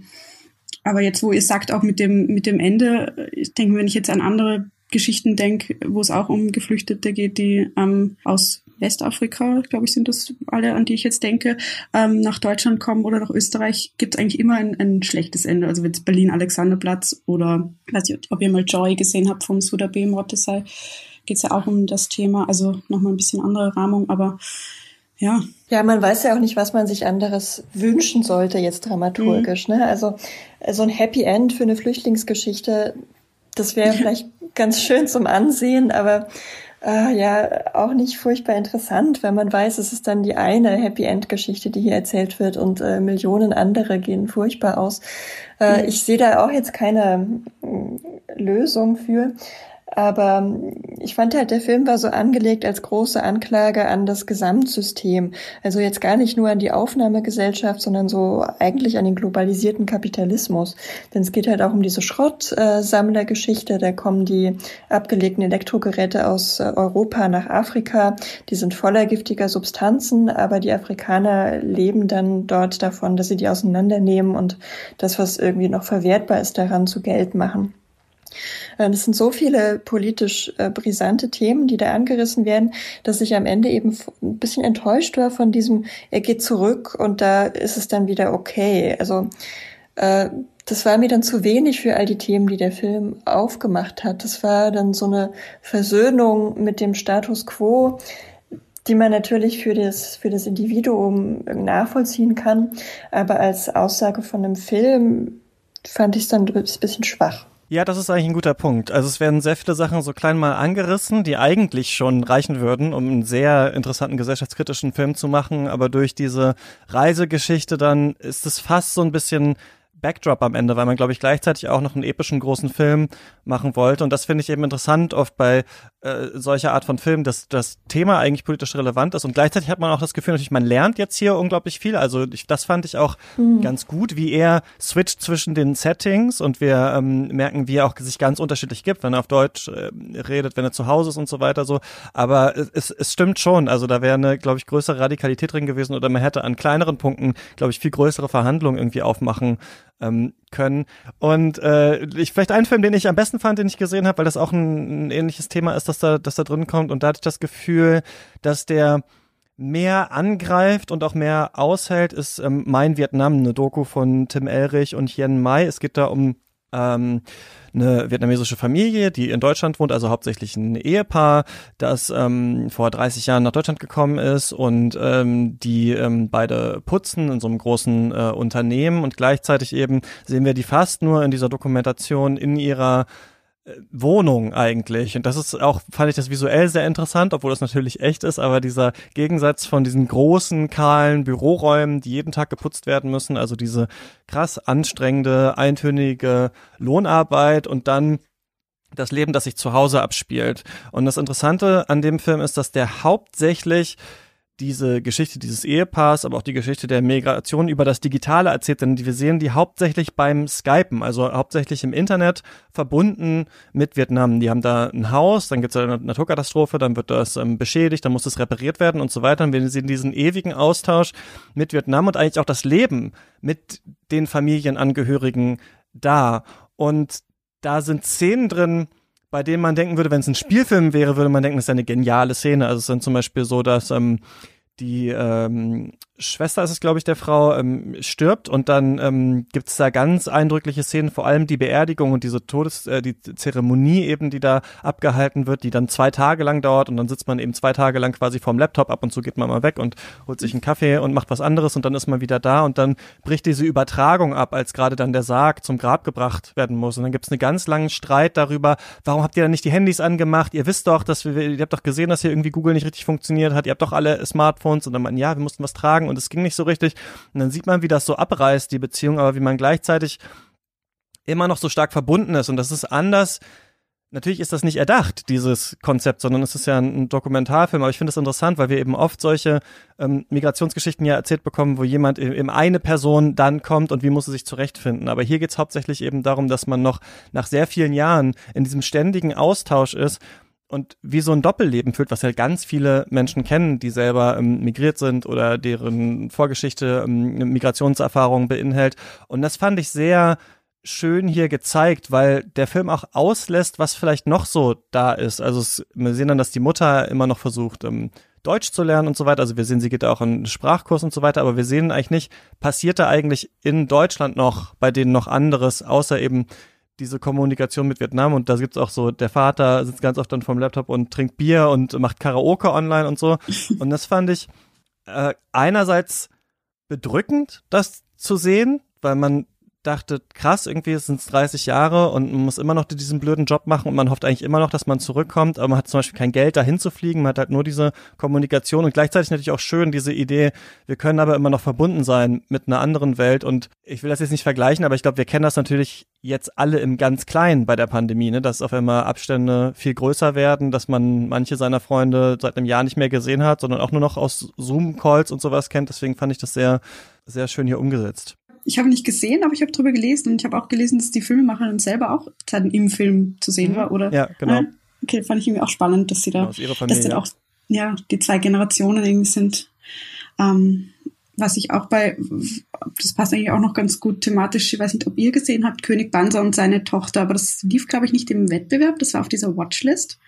aber jetzt, wo ihr sagt, auch mit dem, mit dem Ende, ich denke, wenn ich jetzt an andere Geschichten denke, wo es auch um Geflüchtete geht, die ähm, aus Westafrika, glaube ich, sind das alle, an die ich jetzt denke, ähm, nach Deutschland kommen oder nach Österreich, gibt es eigentlich immer ein, ein schlechtes Ende. Also jetzt Berlin-Alexanderplatz oder, weiß ich, ob ihr mal Joy gesehen habt vom Suda B. Rottesay, geht es ja auch um das Thema. Also nochmal ein bisschen andere Rahmung, aber ja. Ja, man weiß ja auch nicht, was man sich anderes wünschen sollte jetzt dramaturgisch. Mhm. Ne? Also so ein Happy End für eine Flüchtlingsgeschichte, das wäre vielleicht ganz schön zum Ansehen, aber äh, ja auch nicht furchtbar interessant, weil man weiß, es ist dann die eine Happy End Geschichte, die hier erzählt wird und äh, Millionen andere gehen furchtbar aus. Äh, mhm. Ich sehe da auch jetzt keine äh, Lösung für. Aber ähm, ich fand halt, der Film war so angelegt als große Anklage an das Gesamtsystem. Also jetzt gar nicht nur an die Aufnahmegesellschaft, sondern so eigentlich an den globalisierten Kapitalismus. Denn es geht halt auch um diese Schrottsammlergeschichte. Da kommen die abgelegten Elektrogeräte aus äh, Europa nach Afrika. Die sind voller giftiger Substanzen, aber die Afrikaner leben dann dort davon, dass sie die auseinandernehmen und das, was irgendwie noch verwertbar ist, daran zu Geld machen. Äh, das sind so viele politisch äh, brisante Themen, die da angerissen werden, dass ich am Ende eben ein bisschen enttäuscht war von diesem, er geht zurück und da ist es dann wieder okay. Also äh, das war mir dann zu wenig für all die Themen, die der Film aufgemacht hat. Das war dann so eine Versöhnung mit dem Status quo, die man natürlich für das, für das Individuum nachvollziehen kann. Aber als Aussage von einem Film fand ich es dann ein bisschen schwach. Ja, das ist eigentlich ein guter Punkt. Also es werden sehr viele Sachen so klein mal angerissen, die eigentlich schon reichen würden, um einen sehr interessanten gesellschaftskritischen Film zu machen. Aber durch diese Reisegeschichte dann ist es fast so ein bisschen Backdrop am Ende, weil man, glaube ich, gleichzeitig auch noch einen epischen großen Film machen wollte. Und das finde ich eben interessant oft bei äh, solcher Art von Filmen, dass das Thema eigentlich politisch relevant ist. Und gleichzeitig hat man auch das Gefühl, natürlich, man lernt jetzt hier unglaublich viel. Also ich, das fand ich auch mhm. ganz gut, wie er switcht zwischen den Settings und wir ähm, merken, wie er auch sich ganz unterschiedlich gibt, wenn er auf Deutsch äh, redet, wenn er zu Hause ist und so weiter so. Aber es, es stimmt schon. Also da wäre eine, glaube ich, größere Radikalität drin gewesen oder man hätte an kleineren Punkten, glaube ich, viel größere Verhandlungen irgendwie aufmachen ähm, können. Und äh, ich vielleicht einen Film, den ich am besten fand, den ich gesehen habe, weil das auch ein, ein ähnliches Thema ist, dass da, dass da drin kommt. Und da hatte ich das Gefühl, dass der mehr angreift und auch mehr aushält, ist ähm, Mein Vietnam, eine Doku von Tim Elrich und Yen Mai. Es geht da um ähm, eine vietnamesische Familie, die in Deutschland wohnt, also hauptsächlich ein Ehepaar, das ähm, vor 30 Jahren nach Deutschland gekommen ist und ähm, die ähm, beide putzen in so einem großen äh, Unternehmen und gleichzeitig eben sehen wir die fast nur in dieser Dokumentation in ihrer Wohnung eigentlich. Und das ist auch, fand ich das visuell sehr interessant, obwohl das natürlich echt ist, aber dieser Gegensatz von diesen großen, kahlen Büroräumen, die jeden Tag geputzt werden müssen, also diese krass anstrengende, eintönige Lohnarbeit und dann das Leben, das sich zu Hause abspielt. Und das Interessante an dem Film ist, dass der hauptsächlich diese Geschichte dieses Ehepaars, aber auch die Geschichte der Migration über das Digitale erzählt, denn wir sehen die hauptsächlich beim Skypen, also hauptsächlich im Internet verbunden mit Vietnam. Die haben da ein Haus, dann gibt es eine Naturkatastrophe, dann wird das ähm, beschädigt, dann muss es repariert werden und so weiter. Und wir sehen diesen ewigen Austausch mit Vietnam und eigentlich auch das Leben mit den Familienangehörigen da. Und da sind Szenen drin, bei denen man denken würde, wenn es ein Spielfilm wäre, würde man denken, das ist eine geniale Szene. Also es sind zum Beispiel so, dass ähm, die ähm, Schwester ist es, glaube ich, der Frau, ähm, stirbt und dann ähm, gibt es da ganz eindrückliche Szenen, vor allem die Beerdigung und diese Todes, äh, die Zeremonie eben, die da abgehalten wird, die dann zwei Tage lang dauert und dann sitzt man eben zwei Tage lang quasi vorm Laptop, ab und zu geht man mal weg und holt sich einen Kaffee und macht was anderes und dann ist man wieder da und dann bricht diese Übertragung ab, als gerade dann der Sarg zum Grab gebracht werden muss und dann gibt es einen ganz langen Streit darüber, warum habt ihr dann nicht die Handys angemacht? Ihr wisst doch, dass wir, ihr habt doch gesehen, dass hier irgendwie Google nicht richtig funktioniert hat, ihr habt doch alle Smartphones und dann meinen, ja, wir mussten was tragen und es ging nicht so richtig. Und dann sieht man, wie das so abreißt, die Beziehung, aber wie man gleichzeitig immer noch so stark verbunden ist. Und das ist anders. Natürlich ist das nicht erdacht, dieses Konzept, sondern es ist ja ein Dokumentarfilm. Aber ich finde es interessant, weil wir eben oft solche ähm, Migrationsgeschichten ja erzählt bekommen, wo jemand eben eine Person dann kommt und wie muss sie sich zurechtfinden. Aber hier geht es hauptsächlich eben darum, dass man noch nach sehr vielen Jahren in diesem ständigen Austausch ist und wie so ein Doppelleben führt, was ja ganz viele Menschen kennen, die selber ähm, migriert sind oder deren Vorgeschichte ähm, Migrationserfahrung beinhält. Und das fand ich sehr schön hier gezeigt, weil der Film auch auslässt, was vielleicht noch so da ist. Also es, wir sehen dann, dass die Mutter immer noch versucht, ähm, Deutsch zu lernen und so weiter. Also wir sehen, sie geht auch in einen Sprachkurs und so weiter, aber wir sehen eigentlich nicht, passiert da eigentlich in Deutschland noch bei denen noch anderes, außer eben diese Kommunikation mit Vietnam und da gibt's auch so, der Vater sitzt ganz oft dann vorm Laptop und trinkt Bier und macht Karaoke online und so. Und das fand ich äh, einerseits bedrückend, das zu sehen, weil man dachte, krass, irgendwie sind es 30 Jahre und man muss immer noch diesen blöden Job machen und man hofft eigentlich immer noch, dass man zurückkommt, aber man hat zum Beispiel kein Geld, dahin zu fliegen, man hat halt nur diese Kommunikation und gleichzeitig natürlich auch schön diese Idee, wir können aber immer noch verbunden sein mit einer anderen Welt und ich will das jetzt nicht vergleichen, aber ich glaube, wir kennen das natürlich jetzt alle im ganz Kleinen bei der Pandemie, ne? dass auf einmal Abstände viel größer werden, dass man manche seiner Freunde seit einem Jahr nicht mehr gesehen hat, sondern auch nur noch aus Zoom-Calls und sowas kennt. Deswegen fand ich das sehr, sehr schön hier umgesetzt ich habe nicht gesehen, aber ich habe drüber gelesen und ich habe auch gelesen, dass die Filmemacherin selber auch dann im Film zu sehen mhm. war, oder? Ja, genau. Ah, okay, fand ich irgendwie auch spannend, dass sie da, genau, dass dann auch, ja, die zwei Generationen irgendwie sind. Ähm, was ich auch bei, das passt eigentlich auch noch ganz gut thematisch, ich weiß nicht, ob ihr gesehen habt, König Banzer und seine Tochter, aber das lief, glaube ich, nicht im Wettbewerb, das war auf dieser Watchlist.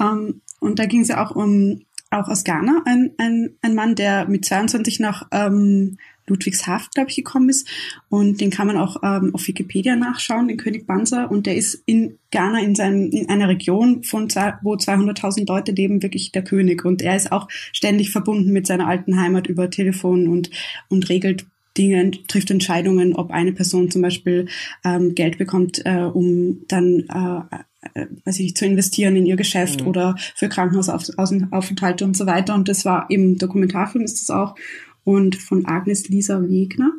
Ähm, und da ging es ja auch um, auch aus Ghana, ein, ein, ein Mann, der mit 22 nach ähm, Ludwigshafen, glaube ich, gekommen ist. Und den kann man auch ähm, auf Wikipedia nachschauen, den König Banzer. Und der ist in Ghana in, seinem, in einer Region, von zwei, wo 200.000 Leute leben, wirklich der König. Und er ist auch ständig verbunden mit seiner alten Heimat über Telefon und, und regelt Dinge, trifft Entscheidungen, ob eine Person zum Beispiel ähm, Geld bekommt, äh, um dann äh, äh, weiß ich, zu investieren in ihr Geschäft mhm. oder für Krankenhausaufenthalte und so weiter. Und das war im Dokumentarfilm ist das auch und von Agnes Lisa Wegner.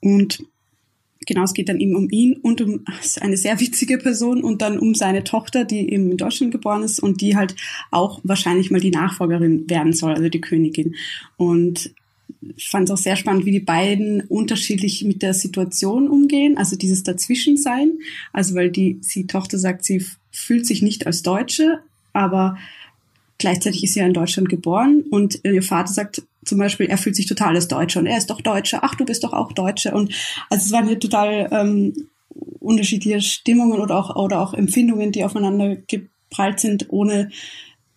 Und genau, es geht dann eben um ihn und um eine sehr witzige Person und dann um seine Tochter, die eben in Deutschland geboren ist und die halt auch wahrscheinlich mal die Nachfolgerin werden soll, also die Königin. Und ich fand es auch sehr spannend, wie die beiden unterschiedlich mit der Situation umgehen, also dieses Dazwischensein. Also weil die, die Tochter sagt, sie fühlt sich nicht als Deutsche, aber gleichzeitig ist sie ja in Deutschland geboren und ihr Vater sagt zum Beispiel, er fühlt sich total als Deutscher und er ist doch Deutscher, ach, du bist doch auch Deutscher. Und also es waren hier total ähm, unterschiedliche Stimmungen oder auch, oder auch Empfindungen, die aufeinander geprallt sind, ohne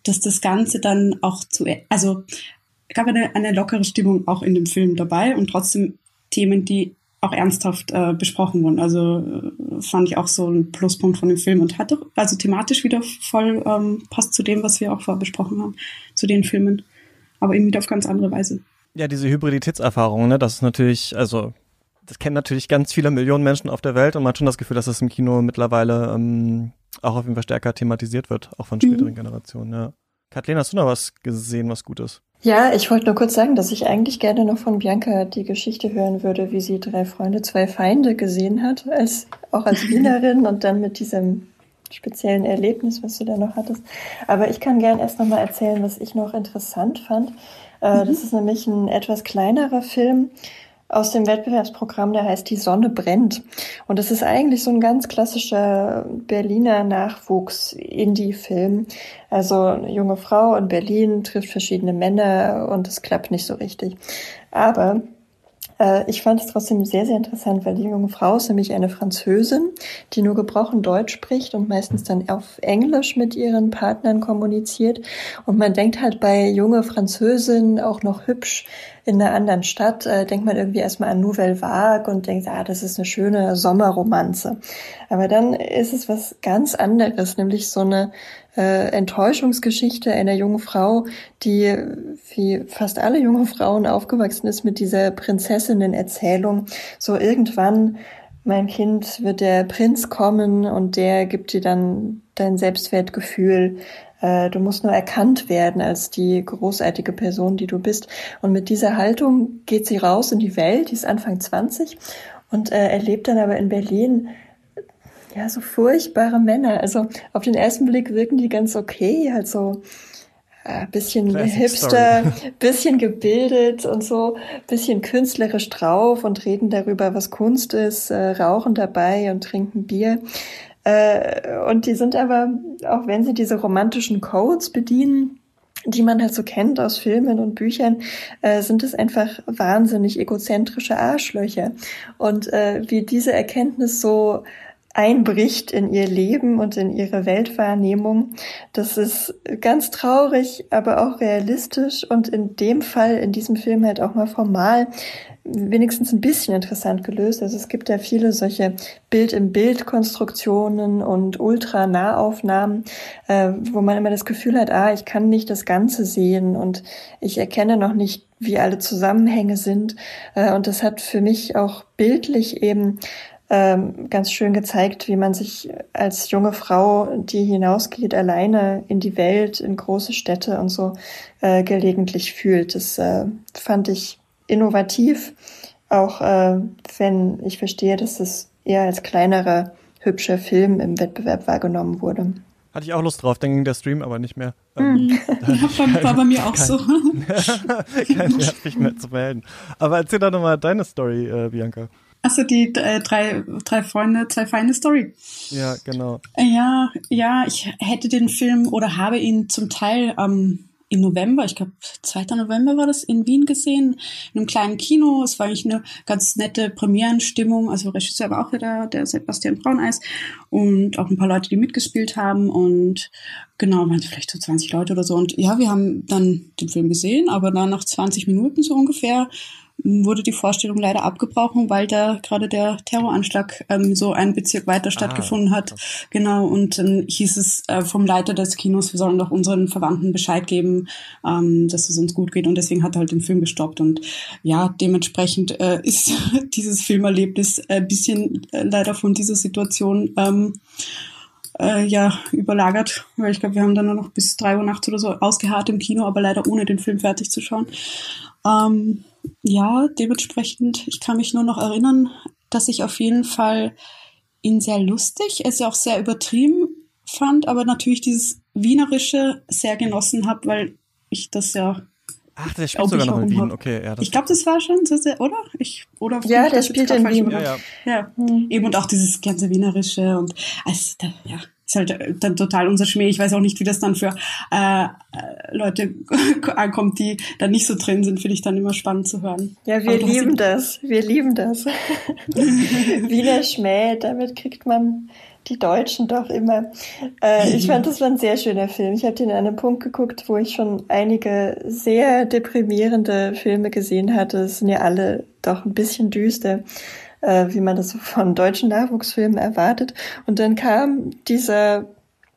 dass das Ganze dann auch zu, also gab eine, eine lockere Stimmung auch in dem Film dabei und trotzdem Themen, die auch ernsthaft äh, besprochen wurden. Also äh, fand ich auch so ein Pluspunkt von dem Film und hat doch also thematisch wieder voll ähm, passt zu dem, was wir auch vorher besprochen haben, zu den Filmen, aber eben wieder auf ganz andere Weise. Ja, diese Hybriditätserfahrung, ne, das ist natürlich, also das kennen natürlich ganz viele Millionen Menschen auf der Welt und man hat schon das Gefühl, dass das im Kino mittlerweile ähm, auch auf jeden Fall stärker thematisiert wird, auch von späteren mhm. Generationen. Ja. Kathleen, hast du noch was gesehen, was gut ist? Ja, ich wollte nur kurz sagen, dass ich eigentlich gerne noch von Bianca die Geschichte hören würde, wie sie drei Freunde, zwei Feinde gesehen hat, als, auch als Wienerin und dann mit diesem speziellen Erlebnis, was du da noch hattest. Aber ich kann gern erst noch mal erzählen, was ich noch interessant fand. Äh, mhm. Das ist nämlich ein etwas kleinerer Film, aus dem Wettbewerbsprogramm, der heißt Die Sonne brennt. Und das ist eigentlich so ein ganz klassischer Berliner Nachwuchs-Indie-Film. Also eine junge Frau in Berlin trifft verschiedene Männer und es klappt nicht so richtig. Aber ich fand es trotzdem sehr, sehr interessant, weil die junge Frau ist nämlich eine Französin, die nur gebrochen Deutsch spricht und meistens dann auf Englisch mit ihren Partnern kommuniziert. Und man denkt halt bei junge Französin auch noch hübsch, in einer anderen Stadt äh, denkt man irgendwie erstmal an Nouvelle Vague und denkt, ah, das ist eine schöne Sommerromanze. Aber dann ist es was ganz anderes, nämlich so eine äh, Enttäuschungsgeschichte einer jungen Frau, die wie fast alle junge Frauen aufgewachsen ist mit dieser Prinzessinnen-Erzählung. So irgendwann mein Kind wird der Prinz kommen und der gibt dir dann dein Selbstwertgefühl äh, du musst nur erkannt werden als die großartige Person, die du bist. Und mit dieser Haltung geht sie raus in die Welt, die ist Anfang 20 und äh, erlebt dann aber in Berlin ja so furchtbare Männer. Also auf den ersten Blick wirken die ganz okay, halt so äh, bisschen Classic hipster, Story. bisschen gebildet und so, bisschen künstlerisch drauf und reden darüber, was Kunst ist, äh, rauchen dabei und trinken Bier. Äh, und die sind aber, auch wenn sie diese romantischen Codes bedienen, die man halt so kennt aus Filmen und Büchern, äh, sind es einfach wahnsinnig egozentrische Arschlöcher. Und äh, wie diese Erkenntnis so einbricht in ihr Leben und in ihre Weltwahrnehmung. Das ist ganz traurig, aber auch realistisch und in dem Fall, in diesem Film halt auch mal formal wenigstens ein bisschen interessant gelöst. Also es gibt ja viele solche Bild-im-Bild-Konstruktionen und Ultra-Nahaufnahmen, äh, wo man immer das Gefühl hat, ah, ich kann nicht das Ganze sehen und ich erkenne noch nicht, wie alle Zusammenhänge sind. Äh, und das hat für mich auch bildlich eben ähm, ganz schön gezeigt, wie man sich als junge Frau, die hinausgeht, alleine in die Welt, in große Städte und so äh, gelegentlich fühlt. Das äh, fand ich innovativ, auch äh, wenn ich verstehe, dass es eher als kleinerer, hübscher Film im Wettbewerb wahrgenommen wurde. Hatte ich auch Lust drauf, dann ging der Stream aber nicht mehr. Mhm. ja, war bei mir auch kein, so. kein Nerv, mich mehr zu melden. Aber erzähl doch nochmal deine Story, äh, Bianca. Achso, die äh, drei, drei Freunde, zwei feine Story. Ja, genau. Ja, ja, ich hätte den Film oder habe ihn zum Teil ähm, im November, ich glaube 2. November war das, in Wien gesehen, in einem kleinen Kino. Es war eigentlich eine ganz nette Premierenstimmung. Also Regisseur war auch wieder der Sebastian Brauneis und auch ein paar Leute, die mitgespielt haben. Und genau, waren vielleicht so 20 Leute oder so. Und ja, wir haben dann den Film gesehen, aber dann nach 20 Minuten so ungefähr wurde die Vorstellung leider abgebrochen, weil da gerade der Terroranschlag ähm, so einen Bezirk weiter stattgefunden ah, hat. Genau, und dann hieß es äh, vom Leiter des Kinos, wir sollen doch unseren Verwandten Bescheid geben, ähm, dass es uns gut geht. Und deswegen hat er halt den Film gestoppt. Und ja, dementsprechend äh, ist dieses Filmerlebnis ein bisschen äh, leider von dieser Situation ähm, äh, ja überlagert, weil ich glaube, wir haben dann nur noch bis drei Uhr nachts oder so ausgeharrt im Kino, aber leider ohne den Film fertig zu schauen. Ähm, ja, dementsprechend, ich kann mich nur noch erinnern dass ich auf jeden Fall ihn sehr lustig, er ist ja auch sehr übertrieben fand, aber natürlich dieses Wienerische sehr genossen habe, weil ich das ja Ach, der spielt sogar noch in Wien. Okay, ja. ich glaube, das war schon so sehr, oder? Ich, oder ja, der spielt in Wien. Ja, ja. ja. Hm. Eben und auch dieses ganze Wienerische und also, ja, ist halt äh, dann total unser Schmäh. Ich weiß auch nicht, wie das dann für äh, äh Leute ankommt, die da nicht so drin sind. Finde ich dann immer spannend zu hören. Ja, wir lieben das. Wir lieben das. Wiener Schmäh, damit kriegt man die Deutschen doch immer. Äh, ich fand, das war ein sehr schöner Film. Ich habe den an einem Punkt geguckt, wo ich schon einige sehr deprimierende Filme gesehen hatte. Es sind ja alle doch ein bisschen düster, äh, wie man das von deutschen Nachwuchsfilmen erwartet. Und dann kam dieser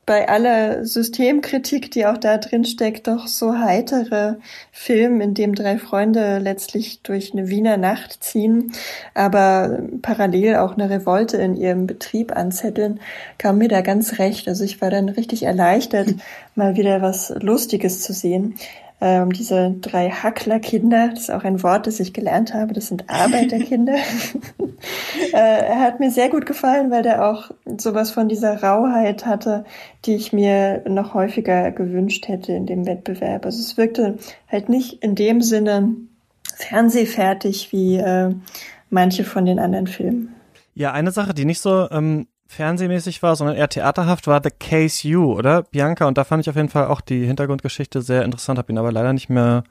bei aller Systemkritik, die auch da drin steckt, doch so heitere Film, in dem drei Freunde letztlich durch eine Wiener Nacht ziehen, aber parallel auch eine Revolte in ihrem Betrieb anzetteln, kam mir da ganz recht. Also ich war dann richtig erleichtert, mal wieder was Lustiges zu sehen ähm, diese drei Hacklerkinder, das ist auch ein Wort, das ich gelernt habe, das sind Arbeiterkinder. äh, er hat mir sehr gut gefallen, weil der auch sowas von dieser Rauheit hatte, die ich mir noch häufiger gewünscht hätte in dem Wettbewerb. Also es wirkte halt nicht in dem Sinne fernsehfertig wie äh, manche von den anderen Filmen. Ja, eine Sache, die nicht so ähm, fernsehmäßig war, sondern eher theaterhaft, war The Case You, oder? Bianca, und da fand ich auf jeden Fall auch die Hintergrundgeschichte sehr interessant, habe ihn aber leider nicht mehr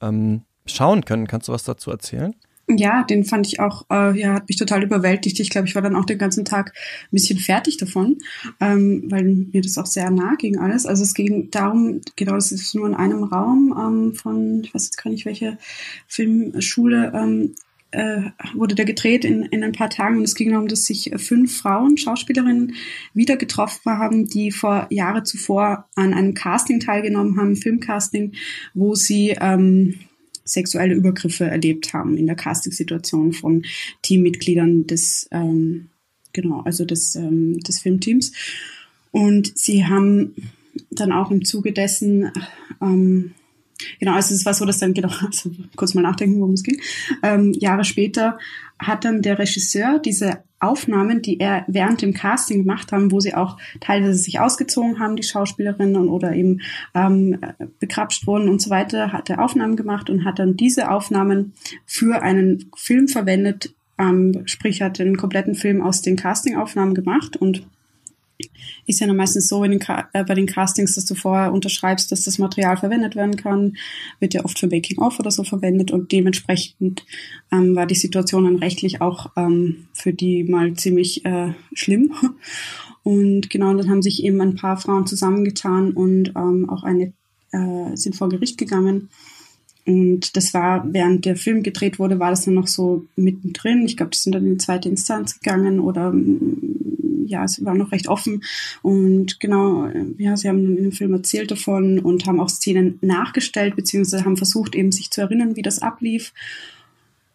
ähm, schauen können. Kannst du was dazu erzählen? Ja, den fand ich auch, äh, ja, hat mich total überwältigt. Ich glaube, ich war dann auch den ganzen Tag ein bisschen fertig davon, ähm, weil mir das auch sehr nah ging alles. Also es ging darum, genau, das ist nur in einem Raum ähm, von, ich weiß jetzt gar nicht welche Filmschule, ähm, äh, wurde der gedreht in, in ein paar Tagen und es ging darum, dass sich fünf Frauen, Schauspielerinnen, wieder getroffen haben, die vor Jahre zuvor an einem Casting teilgenommen haben, Filmcasting, wo sie ähm, sexuelle Übergriffe erlebt haben in der Castingsituation von Teammitgliedern des, ähm, genau, also des, ähm, des Filmteams. Und sie haben dann auch im Zuge dessen ähm, Genau, also es war so, dass dann, genau, also kurz mal nachdenken, worum es ging. Ähm, Jahre später hat dann der Regisseur diese Aufnahmen, die er während dem Casting gemacht haben, wo sie auch teilweise sich ausgezogen haben, die Schauspielerinnen oder eben ähm, bekrapscht wurden und so weiter, hat er Aufnahmen gemacht und hat dann diese Aufnahmen für einen Film verwendet, ähm, sprich hat den kompletten Film aus den Castingaufnahmen gemacht und ist ja meistens so den, äh, bei den Castings, dass du vorher unterschreibst, dass das Material verwendet werden kann. Wird ja oft für Making-of oder so verwendet und dementsprechend ähm, war die Situation dann rechtlich auch ähm, für die mal ziemlich äh, schlimm. Und genau, dann haben sich eben ein paar Frauen zusammengetan und ähm, auch eine äh, sind vor Gericht gegangen. Und das war, während der Film gedreht wurde, war das dann noch so mittendrin. Ich glaube, die sind dann in zweite Instanz gegangen oder ja, es war noch recht offen. Und genau, ja, sie haben in dem Film erzählt davon und haben auch Szenen nachgestellt, beziehungsweise haben versucht, eben sich zu erinnern, wie das ablief.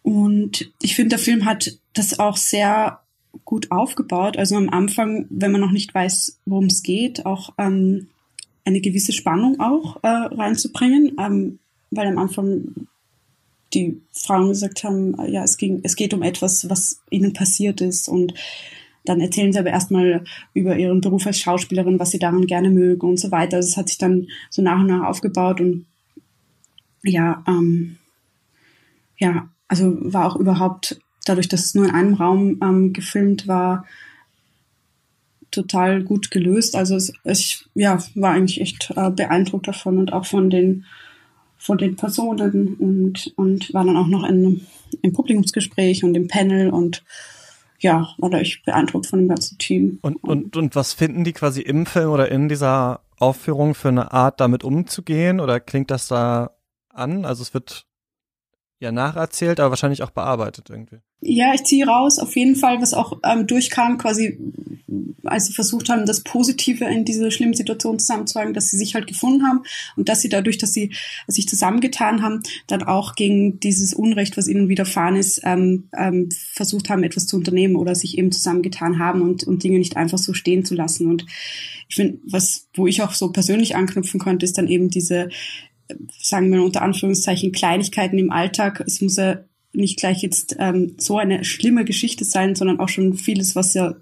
Und ich finde, der Film hat das auch sehr gut aufgebaut. Also am Anfang, wenn man noch nicht weiß, worum es geht, auch ähm, eine gewisse Spannung auch äh, reinzubringen, ähm, weil am Anfang die Frauen gesagt haben, ja, es ging, es geht um etwas, was ihnen passiert ist und dann erzählen sie aber erstmal über ihren Beruf als Schauspielerin, was sie daran gerne mögen und so weiter. Also es hat sich dann so nach und nach aufgebaut und ja, ähm, ja, also war auch überhaupt dadurch, dass es nur in einem Raum ähm, gefilmt war, total gut gelöst. Also es, ich ja, war eigentlich echt äh, beeindruckt davon und auch von den von den Personen und und war dann auch noch in, im Publikumsgespräch und im Panel und ja, da echt beeindruckt von dem ganzen Team. Und, und, und was finden die quasi im Film oder in dieser Aufführung für eine Art, damit umzugehen? Oder klingt das da an? Also es wird ja nacherzählt, aber wahrscheinlich auch bearbeitet irgendwie. Ja, ich ziehe raus, auf jeden Fall, was auch ähm, durchkam, quasi, als sie versucht haben, das Positive in diese schlimmen Situation zusammenzutragen, dass sie sich halt gefunden haben und dass sie dadurch, dass sie sich zusammengetan haben, dann auch gegen dieses Unrecht, was ihnen widerfahren ist, ähm, ähm, versucht haben, etwas zu unternehmen oder sich eben zusammengetan haben und, und Dinge nicht einfach so stehen zu lassen. Und ich finde, was, wo ich auch so persönlich anknüpfen konnte, ist dann eben diese sagen wir unter Anführungszeichen Kleinigkeiten im Alltag. Es muss ja nicht gleich jetzt ähm, so eine schlimme Geschichte sein, sondern auch schon vieles, was ja,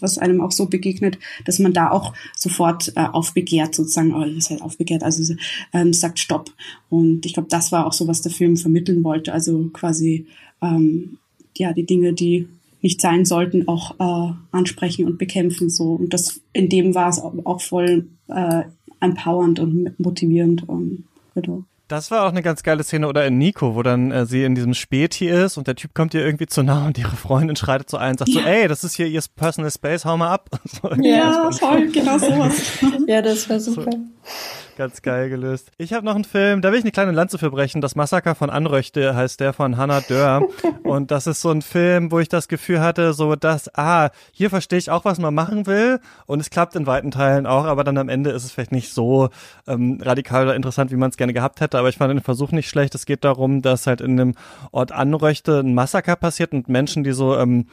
was einem auch so begegnet, dass man da auch sofort äh, aufbegehrt, sozusagen, oh, das heißt aufbegehrt, also ähm, sagt Stopp. Und ich glaube, das war auch so, was der Film vermitteln wollte. Also quasi ähm, ja die Dinge, die nicht sein sollten, auch äh, ansprechen und bekämpfen. So. Und das in dem war es auch voll äh, empowernd und motivierend. Und, genau. Das war auch eine ganz geile Szene oder in Nico, wo dann äh, sie in diesem Späti ist und der Typ kommt ihr irgendwie zu nah und ihre Freundin schreitet so ein und sagt ja. so, ey, das ist hier ihr Personal Space, hau mal ab. So, ja, voll, genau sowas. ja, das war super. So. Ganz geil gelöst. Ich habe noch einen Film, da will ich eine kleine Lanze für brechen. Das Massaker von Anröchte heißt der von Hannah Dörr. Und das ist so ein Film, wo ich das Gefühl hatte, so dass, ah, hier verstehe ich auch, was man machen will. Und es klappt in weiten Teilen auch, aber dann am Ende ist es vielleicht nicht so ähm, radikal oder interessant, wie man es gerne gehabt hätte. Aber ich fand den Versuch nicht schlecht. Es geht darum, dass halt in dem Ort Anröchte ein Massaker passiert und Menschen, die so ähm,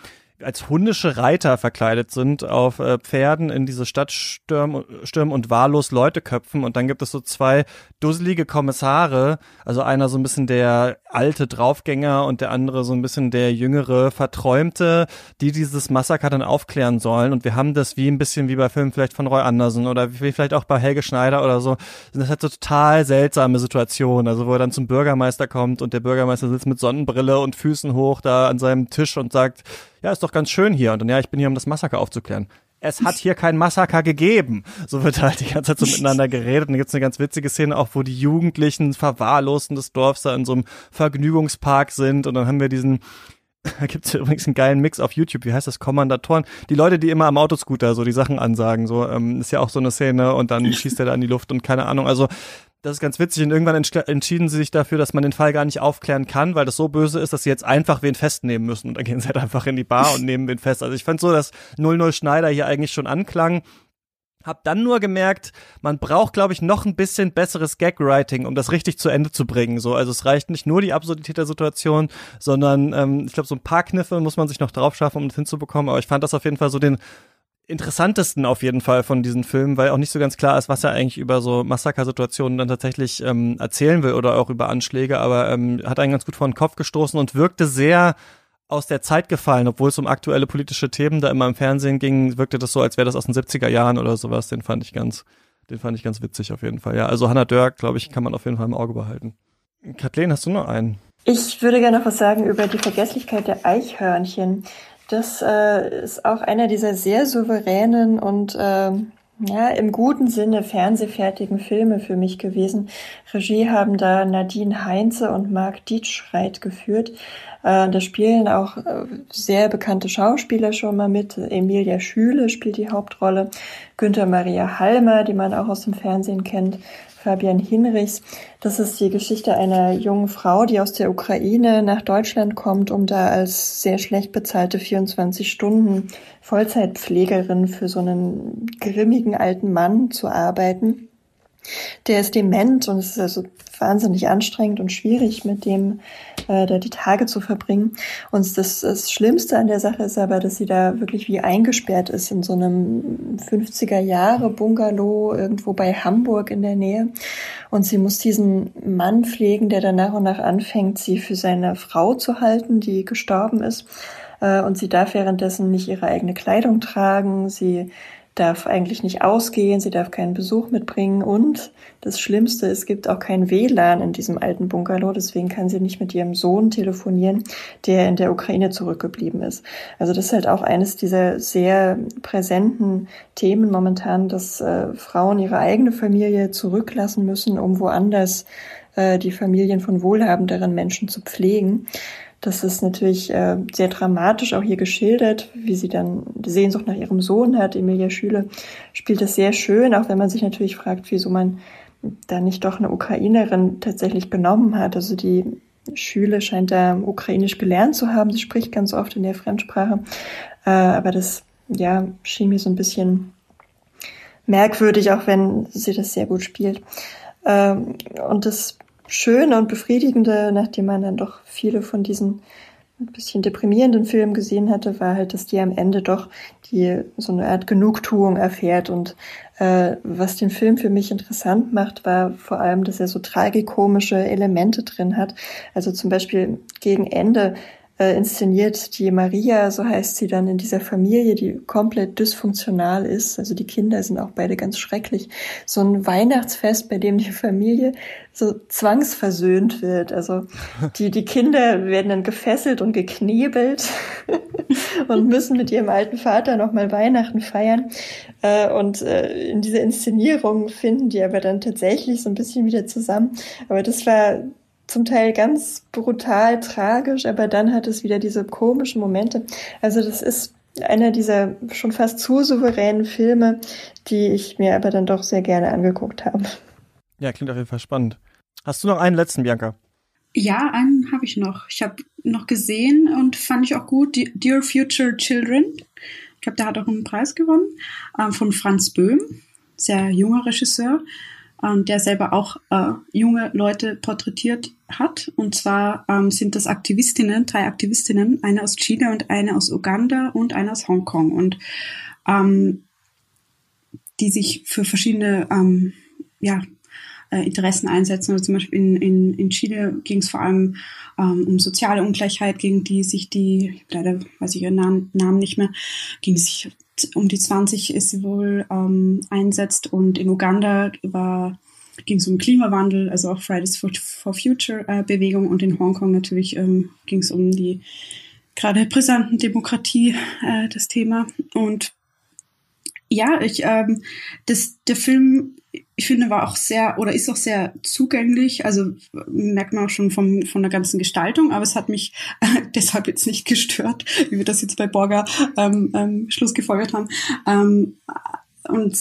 als hundische Reiter verkleidet sind, auf äh, Pferden in diese Stadt stürmen, stürmen und wahllos Leute köpfen. Und dann gibt es so zwei dusselige Kommissare, also einer so ein bisschen der alte Draufgänger und der andere so ein bisschen der jüngere Verträumte, die dieses Massaker dann aufklären sollen. Und wir haben das wie ein bisschen wie bei Filmen vielleicht von Roy Anderson oder wie vielleicht auch bei Helge Schneider oder so. Das halt so total seltsame Situation. Also wo er dann zum Bürgermeister kommt und der Bürgermeister sitzt mit Sonnenbrille und Füßen hoch da an seinem Tisch und sagt, ja, ist doch ganz schön hier. Und dann, ja, ich bin hier, um das Massaker aufzuklären. Es hat hier kein Massaker gegeben. So wird halt die ganze Zeit so miteinander geredet. Und dann gibt's eine ganz witzige Szene auch, wo die Jugendlichen Verwahrlosten des Dorfs da in so einem Vergnügungspark sind. Und dann haben wir diesen, da gibt's übrigens einen geilen Mix auf YouTube, wie heißt das, Kommandatoren, die Leute, die immer am Autoscooter so die Sachen ansagen, so, ähm, ist ja auch so eine Szene und dann schießt er da in die Luft und keine Ahnung, also das ist ganz witzig. Und irgendwann entschieden sie sich dafür, dass man den Fall gar nicht aufklären kann, weil das so böse ist, dass sie jetzt einfach wen festnehmen müssen. Und dann gehen sie halt einfach in die Bar und nehmen wen fest. Also ich fand so, dass 00 Schneider hier eigentlich schon anklang. Hab dann nur gemerkt, man braucht, glaube ich, noch ein bisschen besseres Gag-Writing, um das richtig zu Ende zu bringen. So, also es reicht nicht nur die Absurdität der Situation, sondern ähm, ich glaube, so ein paar Kniffe muss man sich noch drauf schaffen, um das hinzubekommen. Aber ich fand das auf jeden Fall so den interessantesten auf jeden Fall von diesen Filmen, weil auch nicht so ganz klar ist, was er eigentlich über so Massakersituationen dann tatsächlich ähm, erzählen will oder auch über Anschläge, aber ähm, hat einen ganz gut vor den Kopf gestoßen und wirkte sehr aus der Zeit gefallen, obwohl es um aktuelle politische Themen da immer im Fernsehen ging, wirkte das so, als wäre das aus den 70er Jahren oder sowas. Den fand ich ganz, den fand ich ganz witzig auf jeden Fall. Ja, also Hannah Dörr, glaube ich, kann man auf jeden Fall im Auge behalten. Kathleen, hast du noch einen? Ich würde gerne noch was sagen über die Vergesslichkeit der Eichhörnchen. Das äh, ist auch einer dieser sehr souveränen und äh, ja, im guten Sinne fernsehfertigen Filme für mich gewesen. Regie haben da Nadine Heinze und Marc Dietschreit geführt. Äh, da spielen auch äh, sehr bekannte Schauspieler schon mal mit. Emilia Schüle spielt die Hauptrolle. Günther Maria Halmer, die man auch aus dem Fernsehen kennt. Fabian Hinrichs. Das ist die Geschichte einer jungen Frau, die aus der Ukraine nach Deutschland kommt, um da als sehr schlecht bezahlte 24 Stunden Vollzeitpflegerin für so einen grimmigen alten Mann zu arbeiten. Der ist dement und es ist also wahnsinnig anstrengend und schwierig, mit dem äh, da die Tage zu verbringen. Und das, das Schlimmste an der Sache ist aber, dass sie da wirklich wie eingesperrt ist in so einem 50er Jahre Bungalow irgendwo bei Hamburg in der Nähe. Und sie muss diesen Mann pflegen, der dann nach und nach anfängt, sie für seine Frau zu halten, die gestorben ist. Äh, und sie darf währenddessen nicht ihre eigene Kleidung tragen. Sie darf eigentlich nicht ausgehen, sie darf keinen Besuch mitbringen und das Schlimmste, es gibt auch kein WLAN in diesem alten Bungalow, deswegen kann sie nicht mit ihrem Sohn telefonieren, der in der Ukraine zurückgeblieben ist. Also das ist halt auch eines dieser sehr präsenten Themen momentan, dass äh, Frauen ihre eigene Familie zurücklassen müssen, um woanders äh, die Familien von wohlhabenderen Menschen zu pflegen. Das ist natürlich äh, sehr dramatisch auch hier geschildert, wie sie dann die Sehnsucht nach ihrem Sohn hat. Emilia Schüle spielt das sehr schön, auch wenn man sich natürlich fragt, wieso man da nicht doch eine Ukrainerin tatsächlich genommen hat. Also die Schüle scheint da ukrainisch gelernt zu haben. Sie spricht ganz oft in der Fremdsprache. Äh, aber das, ja, schien mir so ein bisschen merkwürdig, auch wenn sie das sehr gut spielt. Ähm, und das Schöne und Befriedigende, nachdem man dann doch viele von diesen ein bisschen deprimierenden Film gesehen hatte, war halt, dass die am Ende doch die so eine Art Genugtuung erfährt. Und äh, was den Film für mich interessant macht, war vor allem, dass er so tragikomische Elemente drin hat. Also zum Beispiel gegen Ende äh, inszeniert die Maria, so heißt sie dann in dieser Familie, die komplett dysfunktional ist. Also die Kinder sind auch beide ganz schrecklich. So ein Weihnachtsfest, bei dem die Familie so zwangsversöhnt wird. Also die, die Kinder werden dann gefesselt und geknebelt und müssen mit ihrem alten Vater nochmal Weihnachten feiern. Äh, und äh, in dieser Inszenierung finden die aber dann tatsächlich so ein bisschen wieder zusammen. Aber das war zum Teil ganz brutal tragisch, aber dann hat es wieder diese komischen Momente. Also das ist einer dieser schon fast zu souveränen Filme, die ich mir aber dann doch sehr gerne angeguckt habe. Ja, klingt auf jeden Fall spannend. Hast du noch einen letzten, Bianca? Ja, einen habe ich noch. Ich habe noch gesehen und fand ich auch gut, Dear Future Children. Ich glaube, der hat auch einen Preis gewonnen äh, von Franz Böhm, sehr junger Regisseur ähm, der selber auch äh, junge Leute porträtiert hat. Und zwar ähm, sind das Aktivistinnen, drei Aktivistinnen, eine aus Chile und eine aus Uganda und eine aus Hongkong. Und ähm, die sich für verschiedene ähm, ja, äh, Interessen einsetzen. Also zum Beispiel in, in, in Chile ging es vor allem ähm, um soziale Ungleichheit, gegen die sich die, leider weiß ich ihren Namen, Namen nicht mehr, ging sich um die 20 ist sie wohl ähm, einsetzt und in Uganda war ging es um Klimawandel, also auch Fridays for, for Future äh, Bewegung und in Hongkong natürlich ähm, ging es um die gerade brisanten Demokratie äh, das Thema und ja, ich ähm, das der Film ich finde, war auch sehr oder ist auch sehr zugänglich. Also merkt man auch schon vom, von der ganzen Gestaltung, aber es hat mich äh, deshalb jetzt nicht gestört, wie wir das jetzt bei Borger ähm, ähm, Schluss gefolgert haben. Ähm, und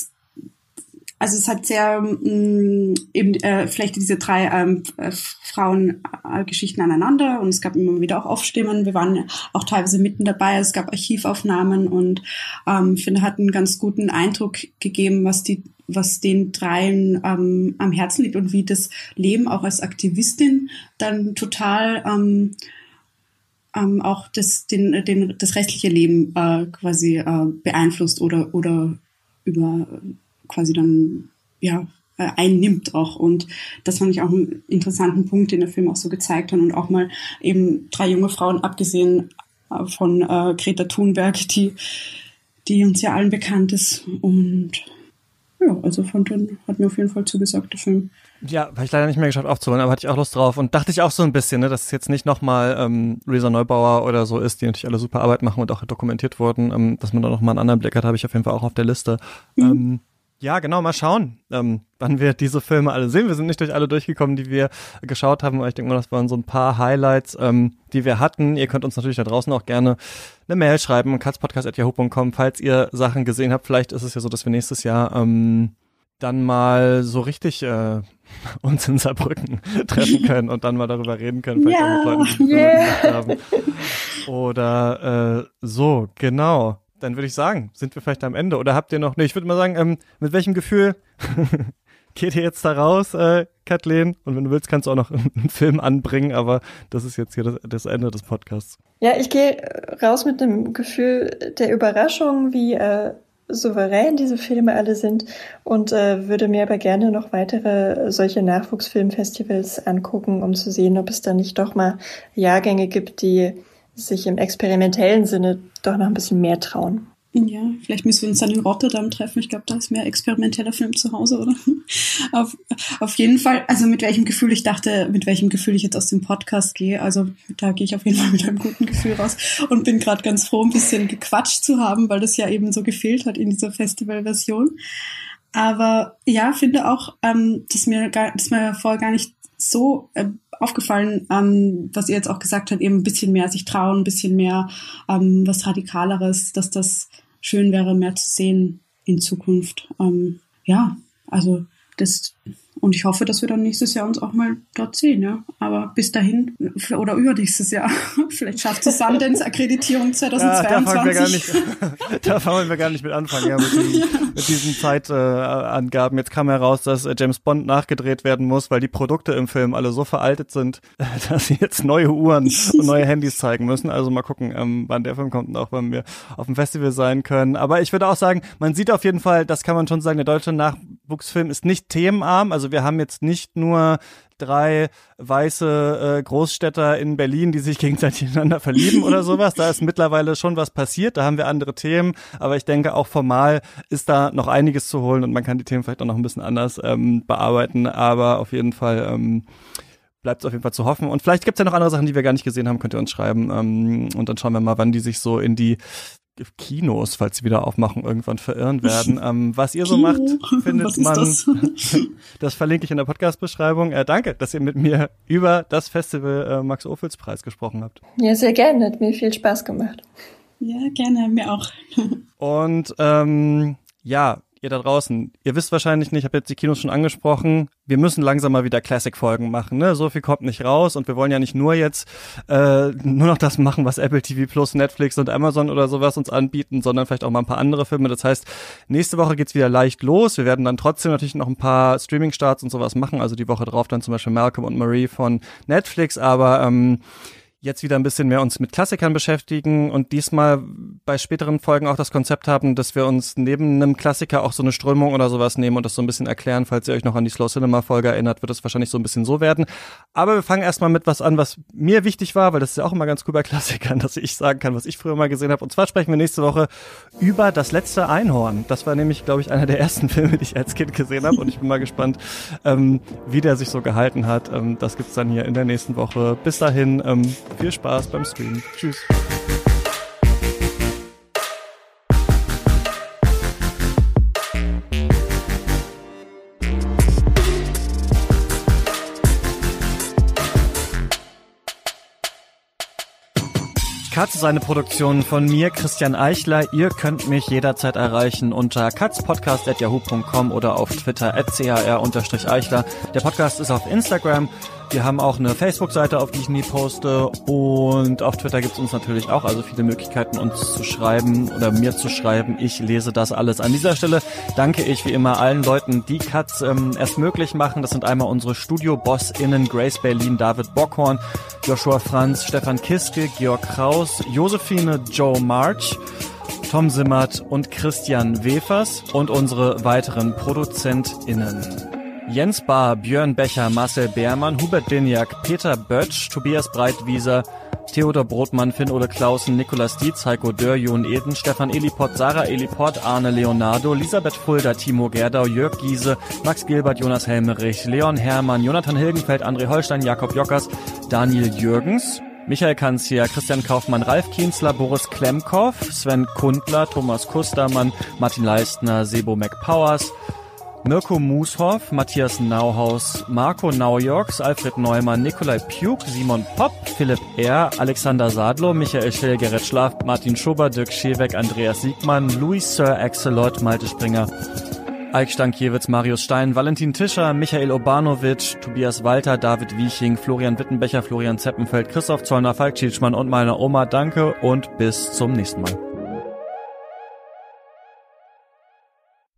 also es hat sehr mh, eben äh, vielleicht diese drei ähm, äh, Frauengeschichten aneinander und es gab immer wieder auch Aufstimmen. Wir waren auch teilweise mitten dabei. Es gab Archivaufnahmen und ähm, finde hat einen ganz guten Eindruck gegeben, was die was den dreien ähm, am Herzen liegt und wie das Leben auch als Aktivistin dann total ähm, ähm, auch das, den, den, das restliche Leben äh, quasi äh, beeinflusst oder, oder über quasi dann ja äh, einnimmt auch. Und das fand ich auch einen interessanten Punkt, den der Film auch so gezeigt hat und auch mal eben drei junge Frauen, abgesehen äh, von äh, Greta Thunberg, die, die uns ja allen bekannt ist. Und ja, also fand den, hat mir auf jeden Fall zugesagt, der Film. Ja, habe ich leider nicht mehr geschafft aufzuholen, aber hatte ich auch Lust drauf. Und dachte ich auch so ein bisschen, ne, dass es jetzt nicht nochmal ähm, Reza Neubauer oder so ist, die natürlich alle super Arbeit machen und auch dokumentiert wurden, ähm, dass man da nochmal einen anderen Blick hat, habe ich auf jeden Fall auch auf der Liste. Mhm. Ähm, ja, genau, mal schauen, ähm, wann wir diese Filme alle sehen. Wir sind nicht durch alle durchgekommen, die wir geschaut haben, aber ich denke mal, das waren so ein paar Highlights, ähm, die wir hatten. Ihr könnt uns natürlich da draußen auch gerne eine Mail schreiben, katzpodcast.yahoo.com, falls ihr Sachen gesehen habt. Vielleicht ist es ja so, dass wir nächstes Jahr ähm, dann mal so richtig äh, uns in Saarbrücken treffen können und dann mal darüber reden können, vielleicht ja, auch mit Leuten, die yeah. haben. Oder äh, so, genau dann würde ich sagen, sind wir vielleicht am Ende. Oder habt ihr noch, nee, ich würde mal sagen, ähm, mit welchem Gefühl geht ihr jetzt da raus, äh, Kathleen? Und wenn du willst, kannst du auch noch einen Film anbringen, aber das ist jetzt hier das, das Ende des Podcasts. Ja, ich gehe raus mit dem Gefühl der Überraschung, wie äh, souverän diese Filme alle sind und äh, würde mir aber gerne noch weitere solche Nachwuchsfilmfestivals angucken, um zu sehen, ob es da nicht doch mal Jahrgänge gibt, die sich im experimentellen Sinne doch noch ein bisschen mehr trauen. Ja, vielleicht müssen wir uns dann in Rotterdam treffen. Ich glaube, da ist mehr experimenteller Film zu Hause, oder? auf, auf jeden Fall, also mit welchem Gefühl ich dachte, mit welchem Gefühl ich jetzt aus dem Podcast gehe. Also da gehe ich auf jeden Fall mit einem guten Gefühl raus und bin gerade ganz froh, ein bisschen gequatscht zu haben, weil das ja eben so gefehlt hat in dieser Festivalversion. Aber ja, finde auch, ähm, dass mir, gar, dass mir vorher gar nicht so äh, aufgefallen, ähm, was ihr jetzt auch gesagt habt, eben ein bisschen mehr sich trauen, ein bisschen mehr ähm, was Radikaleres, dass das schön wäre, mehr zu sehen in Zukunft. Ähm, ja, also das Und ich hoffe, dass wir dann nächstes Jahr uns auch mal dort sehen, ja. Aber bis dahin oder übernächstes Jahr. Vielleicht schafft es Sundance-Akkreditierung 2022. Ja, da, fangen wir gar nicht, da wollen wir gar nicht mit anfangen, ja, mit, den, ja. mit diesen Zeitangaben. Äh, Jetzt kam heraus, dass äh, James Bond nachgedreht werden muss, weil die Produkte im Film alle so veraltet sind, dass sie jetzt neue Uhren und neue Handys zeigen müssen. Also mal gucken, ähm, wann der Film kommt und auch wann wir auf dem Festival sein können. Aber ich würde auch sagen, man sieht auf jeden Fall, das kann man schon sagen, der deutsche Nachwuchsfilm ist nicht themenarm. Also wir haben jetzt nicht nur drei weiße äh, Großstädter in Berlin, die sich gegenseitig ineinander verlieben oder sowas. Da ist mittlerweile schon was passiert, da haben wir andere Themen, aber ich denke auch formal ist da noch einiges zu holen und man kann die Themen vielleicht auch noch ein bisschen anders ähm, bearbeiten, aber auf jeden Fall ähm, bleibt es auf jeden Fall zu hoffen. Und vielleicht gibt es ja noch andere Sachen, die wir gar nicht gesehen haben, könnt ihr uns schreiben. Ähm, und dann schauen wir mal, wann die sich so in die Kinos, falls sie wieder aufmachen, irgendwann verirren werden. Ähm, was ihr so macht, findet man. Das? das? verlinke ich in der Podcast-Beschreibung. Äh, danke, dass ihr mit mir über das Festival äh, Max Ophüls Preis gesprochen habt. Ja, sehr gerne. Hat mir viel Spaß gemacht. Ja, gerne, mir auch. Und ähm, ja, ihr da draußen, ihr wisst wahrscheinlich nicht, ich habe jetzt die Kinos schon angesprochen, wir müssen langsam mal wieder Classic-Folgen machen, ne? So viel kommt nicht raus und wir wollen ja nicht nur jetzt äh, nur noch das machen, was Apple TV Plus, Netflix und Amazon oder sowas uns anbieten, sondern vielleicht auch mal ein paar andere Filme. Das heißt, nächste Woche geht's wieder leicht los. Wir werden dann trotzdem natürlich noch ein paar Streaming-Starts und sowas machen. Also die Woche drauf dann zum Beispiel Malcolm und Marie von Netflix, aber ähm, jetzt wieder ein bisschen mehr uns mit Klassikern beschäftigen und diesmal bei späteren Folgen auch das Konzept haben, dass wir uns neben einem Klassiker auch so eine Strömung oder sowas nehmen und das so ein bisschen erklären. Falls ihr euch noch an die Slow Cinema Folge erinnert, wird es wahrscheinlich so ein bisschen so werden. Aber wir fangen erstmal mit was an, was mir wichtig war, weil das ist ja auch immer ganz cool bei Klassikern, dass ich sagen kann, was ich früher mal gesehen habe. Und zwar sprechen wir nächste Woche über das letzte Einhorn. Das war nämlich, glaube ich, einer der ersten Filme, die ich als Kind gesehen habe und ich bin mal gespannt, ähm, wie der sich so gehalten hat. Ähm, das gibt's dann hier in der nächsten Woche. Bis dahin, ähm, viel Spaß beim Streamen. Tschüss. Katz ist eine Produktion von mir, Christian Eichler. Ihr könnt mich jederzeit erreichen unter katzpodcast.yahoo.com oder auf Twitter at chr-eichler. Der Podcast ist auf Instagram wir haben auch eine Facebook-Seite, auf die ich nie poste. Und auf Twitter gibt es uns natürlich auch, also viele Möglichkeiten, uns zu schreiben oder mir zu schreiben. Ich lese das alles. An dieser Stelle danke ich wie immer allen Leuten, die Cuts ähm, erst möglich machen. Das sind einmal unsere Studio-BossInnen Grace Berlin, David Bockhorn, Joshua Franz, Stefan Kiske, Georg Kraus, Josephine Joe March. Tom Simmert und Christian Wefers und unsere weiteren ProduzentInnen. Jens Bahr, Björn Becher, Marcel Beermann, Hubert Diniak, Peter Bötsch, Tobias Breitwieser, Theodor Brotmann, Finn-Ole Klausen, Nikolas Dietz, Heiko Dörr, Jon Eden, Stefan Eliport, Sarah Eliport, Arne Leonardo, Elisabeth Fulda, Timo Gerdau, Jörg Giese, Max Gilbert, Jonas Helmerich, Leon Hermann, Jonathan Hilgenfeld, André Holstein, Jakob Jockers, Daniel Jürgens, Michael Kanzia, Christian Kaufmann, Ralf Kienzler, Boris Klemkow, Sven Kundler, Thomas Kustermann, Martin Leistner, Sebo McPowers, Mirko Mushoff, Matthias Nauhaus, Marco Naujorks, Alfred Neumann, Nikolai Pjuk, Simon Popp, Philipp R., Alexander Sadlo, Michael Schell, Gerrit Schlaf, Martin Schober, Dirk Scheweck, Andreas Siegmann, Louis Sir Axelot, Malte Springer, Eik Stankiewicz, Marius Stein, Valentin Tischer, Michael Obanovic, Tobias Walter, David Wieching, Florian Wittenbecher, Florian Zeppenfeld, Christoph Zollner, Falk Schielschmann und meiner Oma. Danke und bis zum nächsten Mal.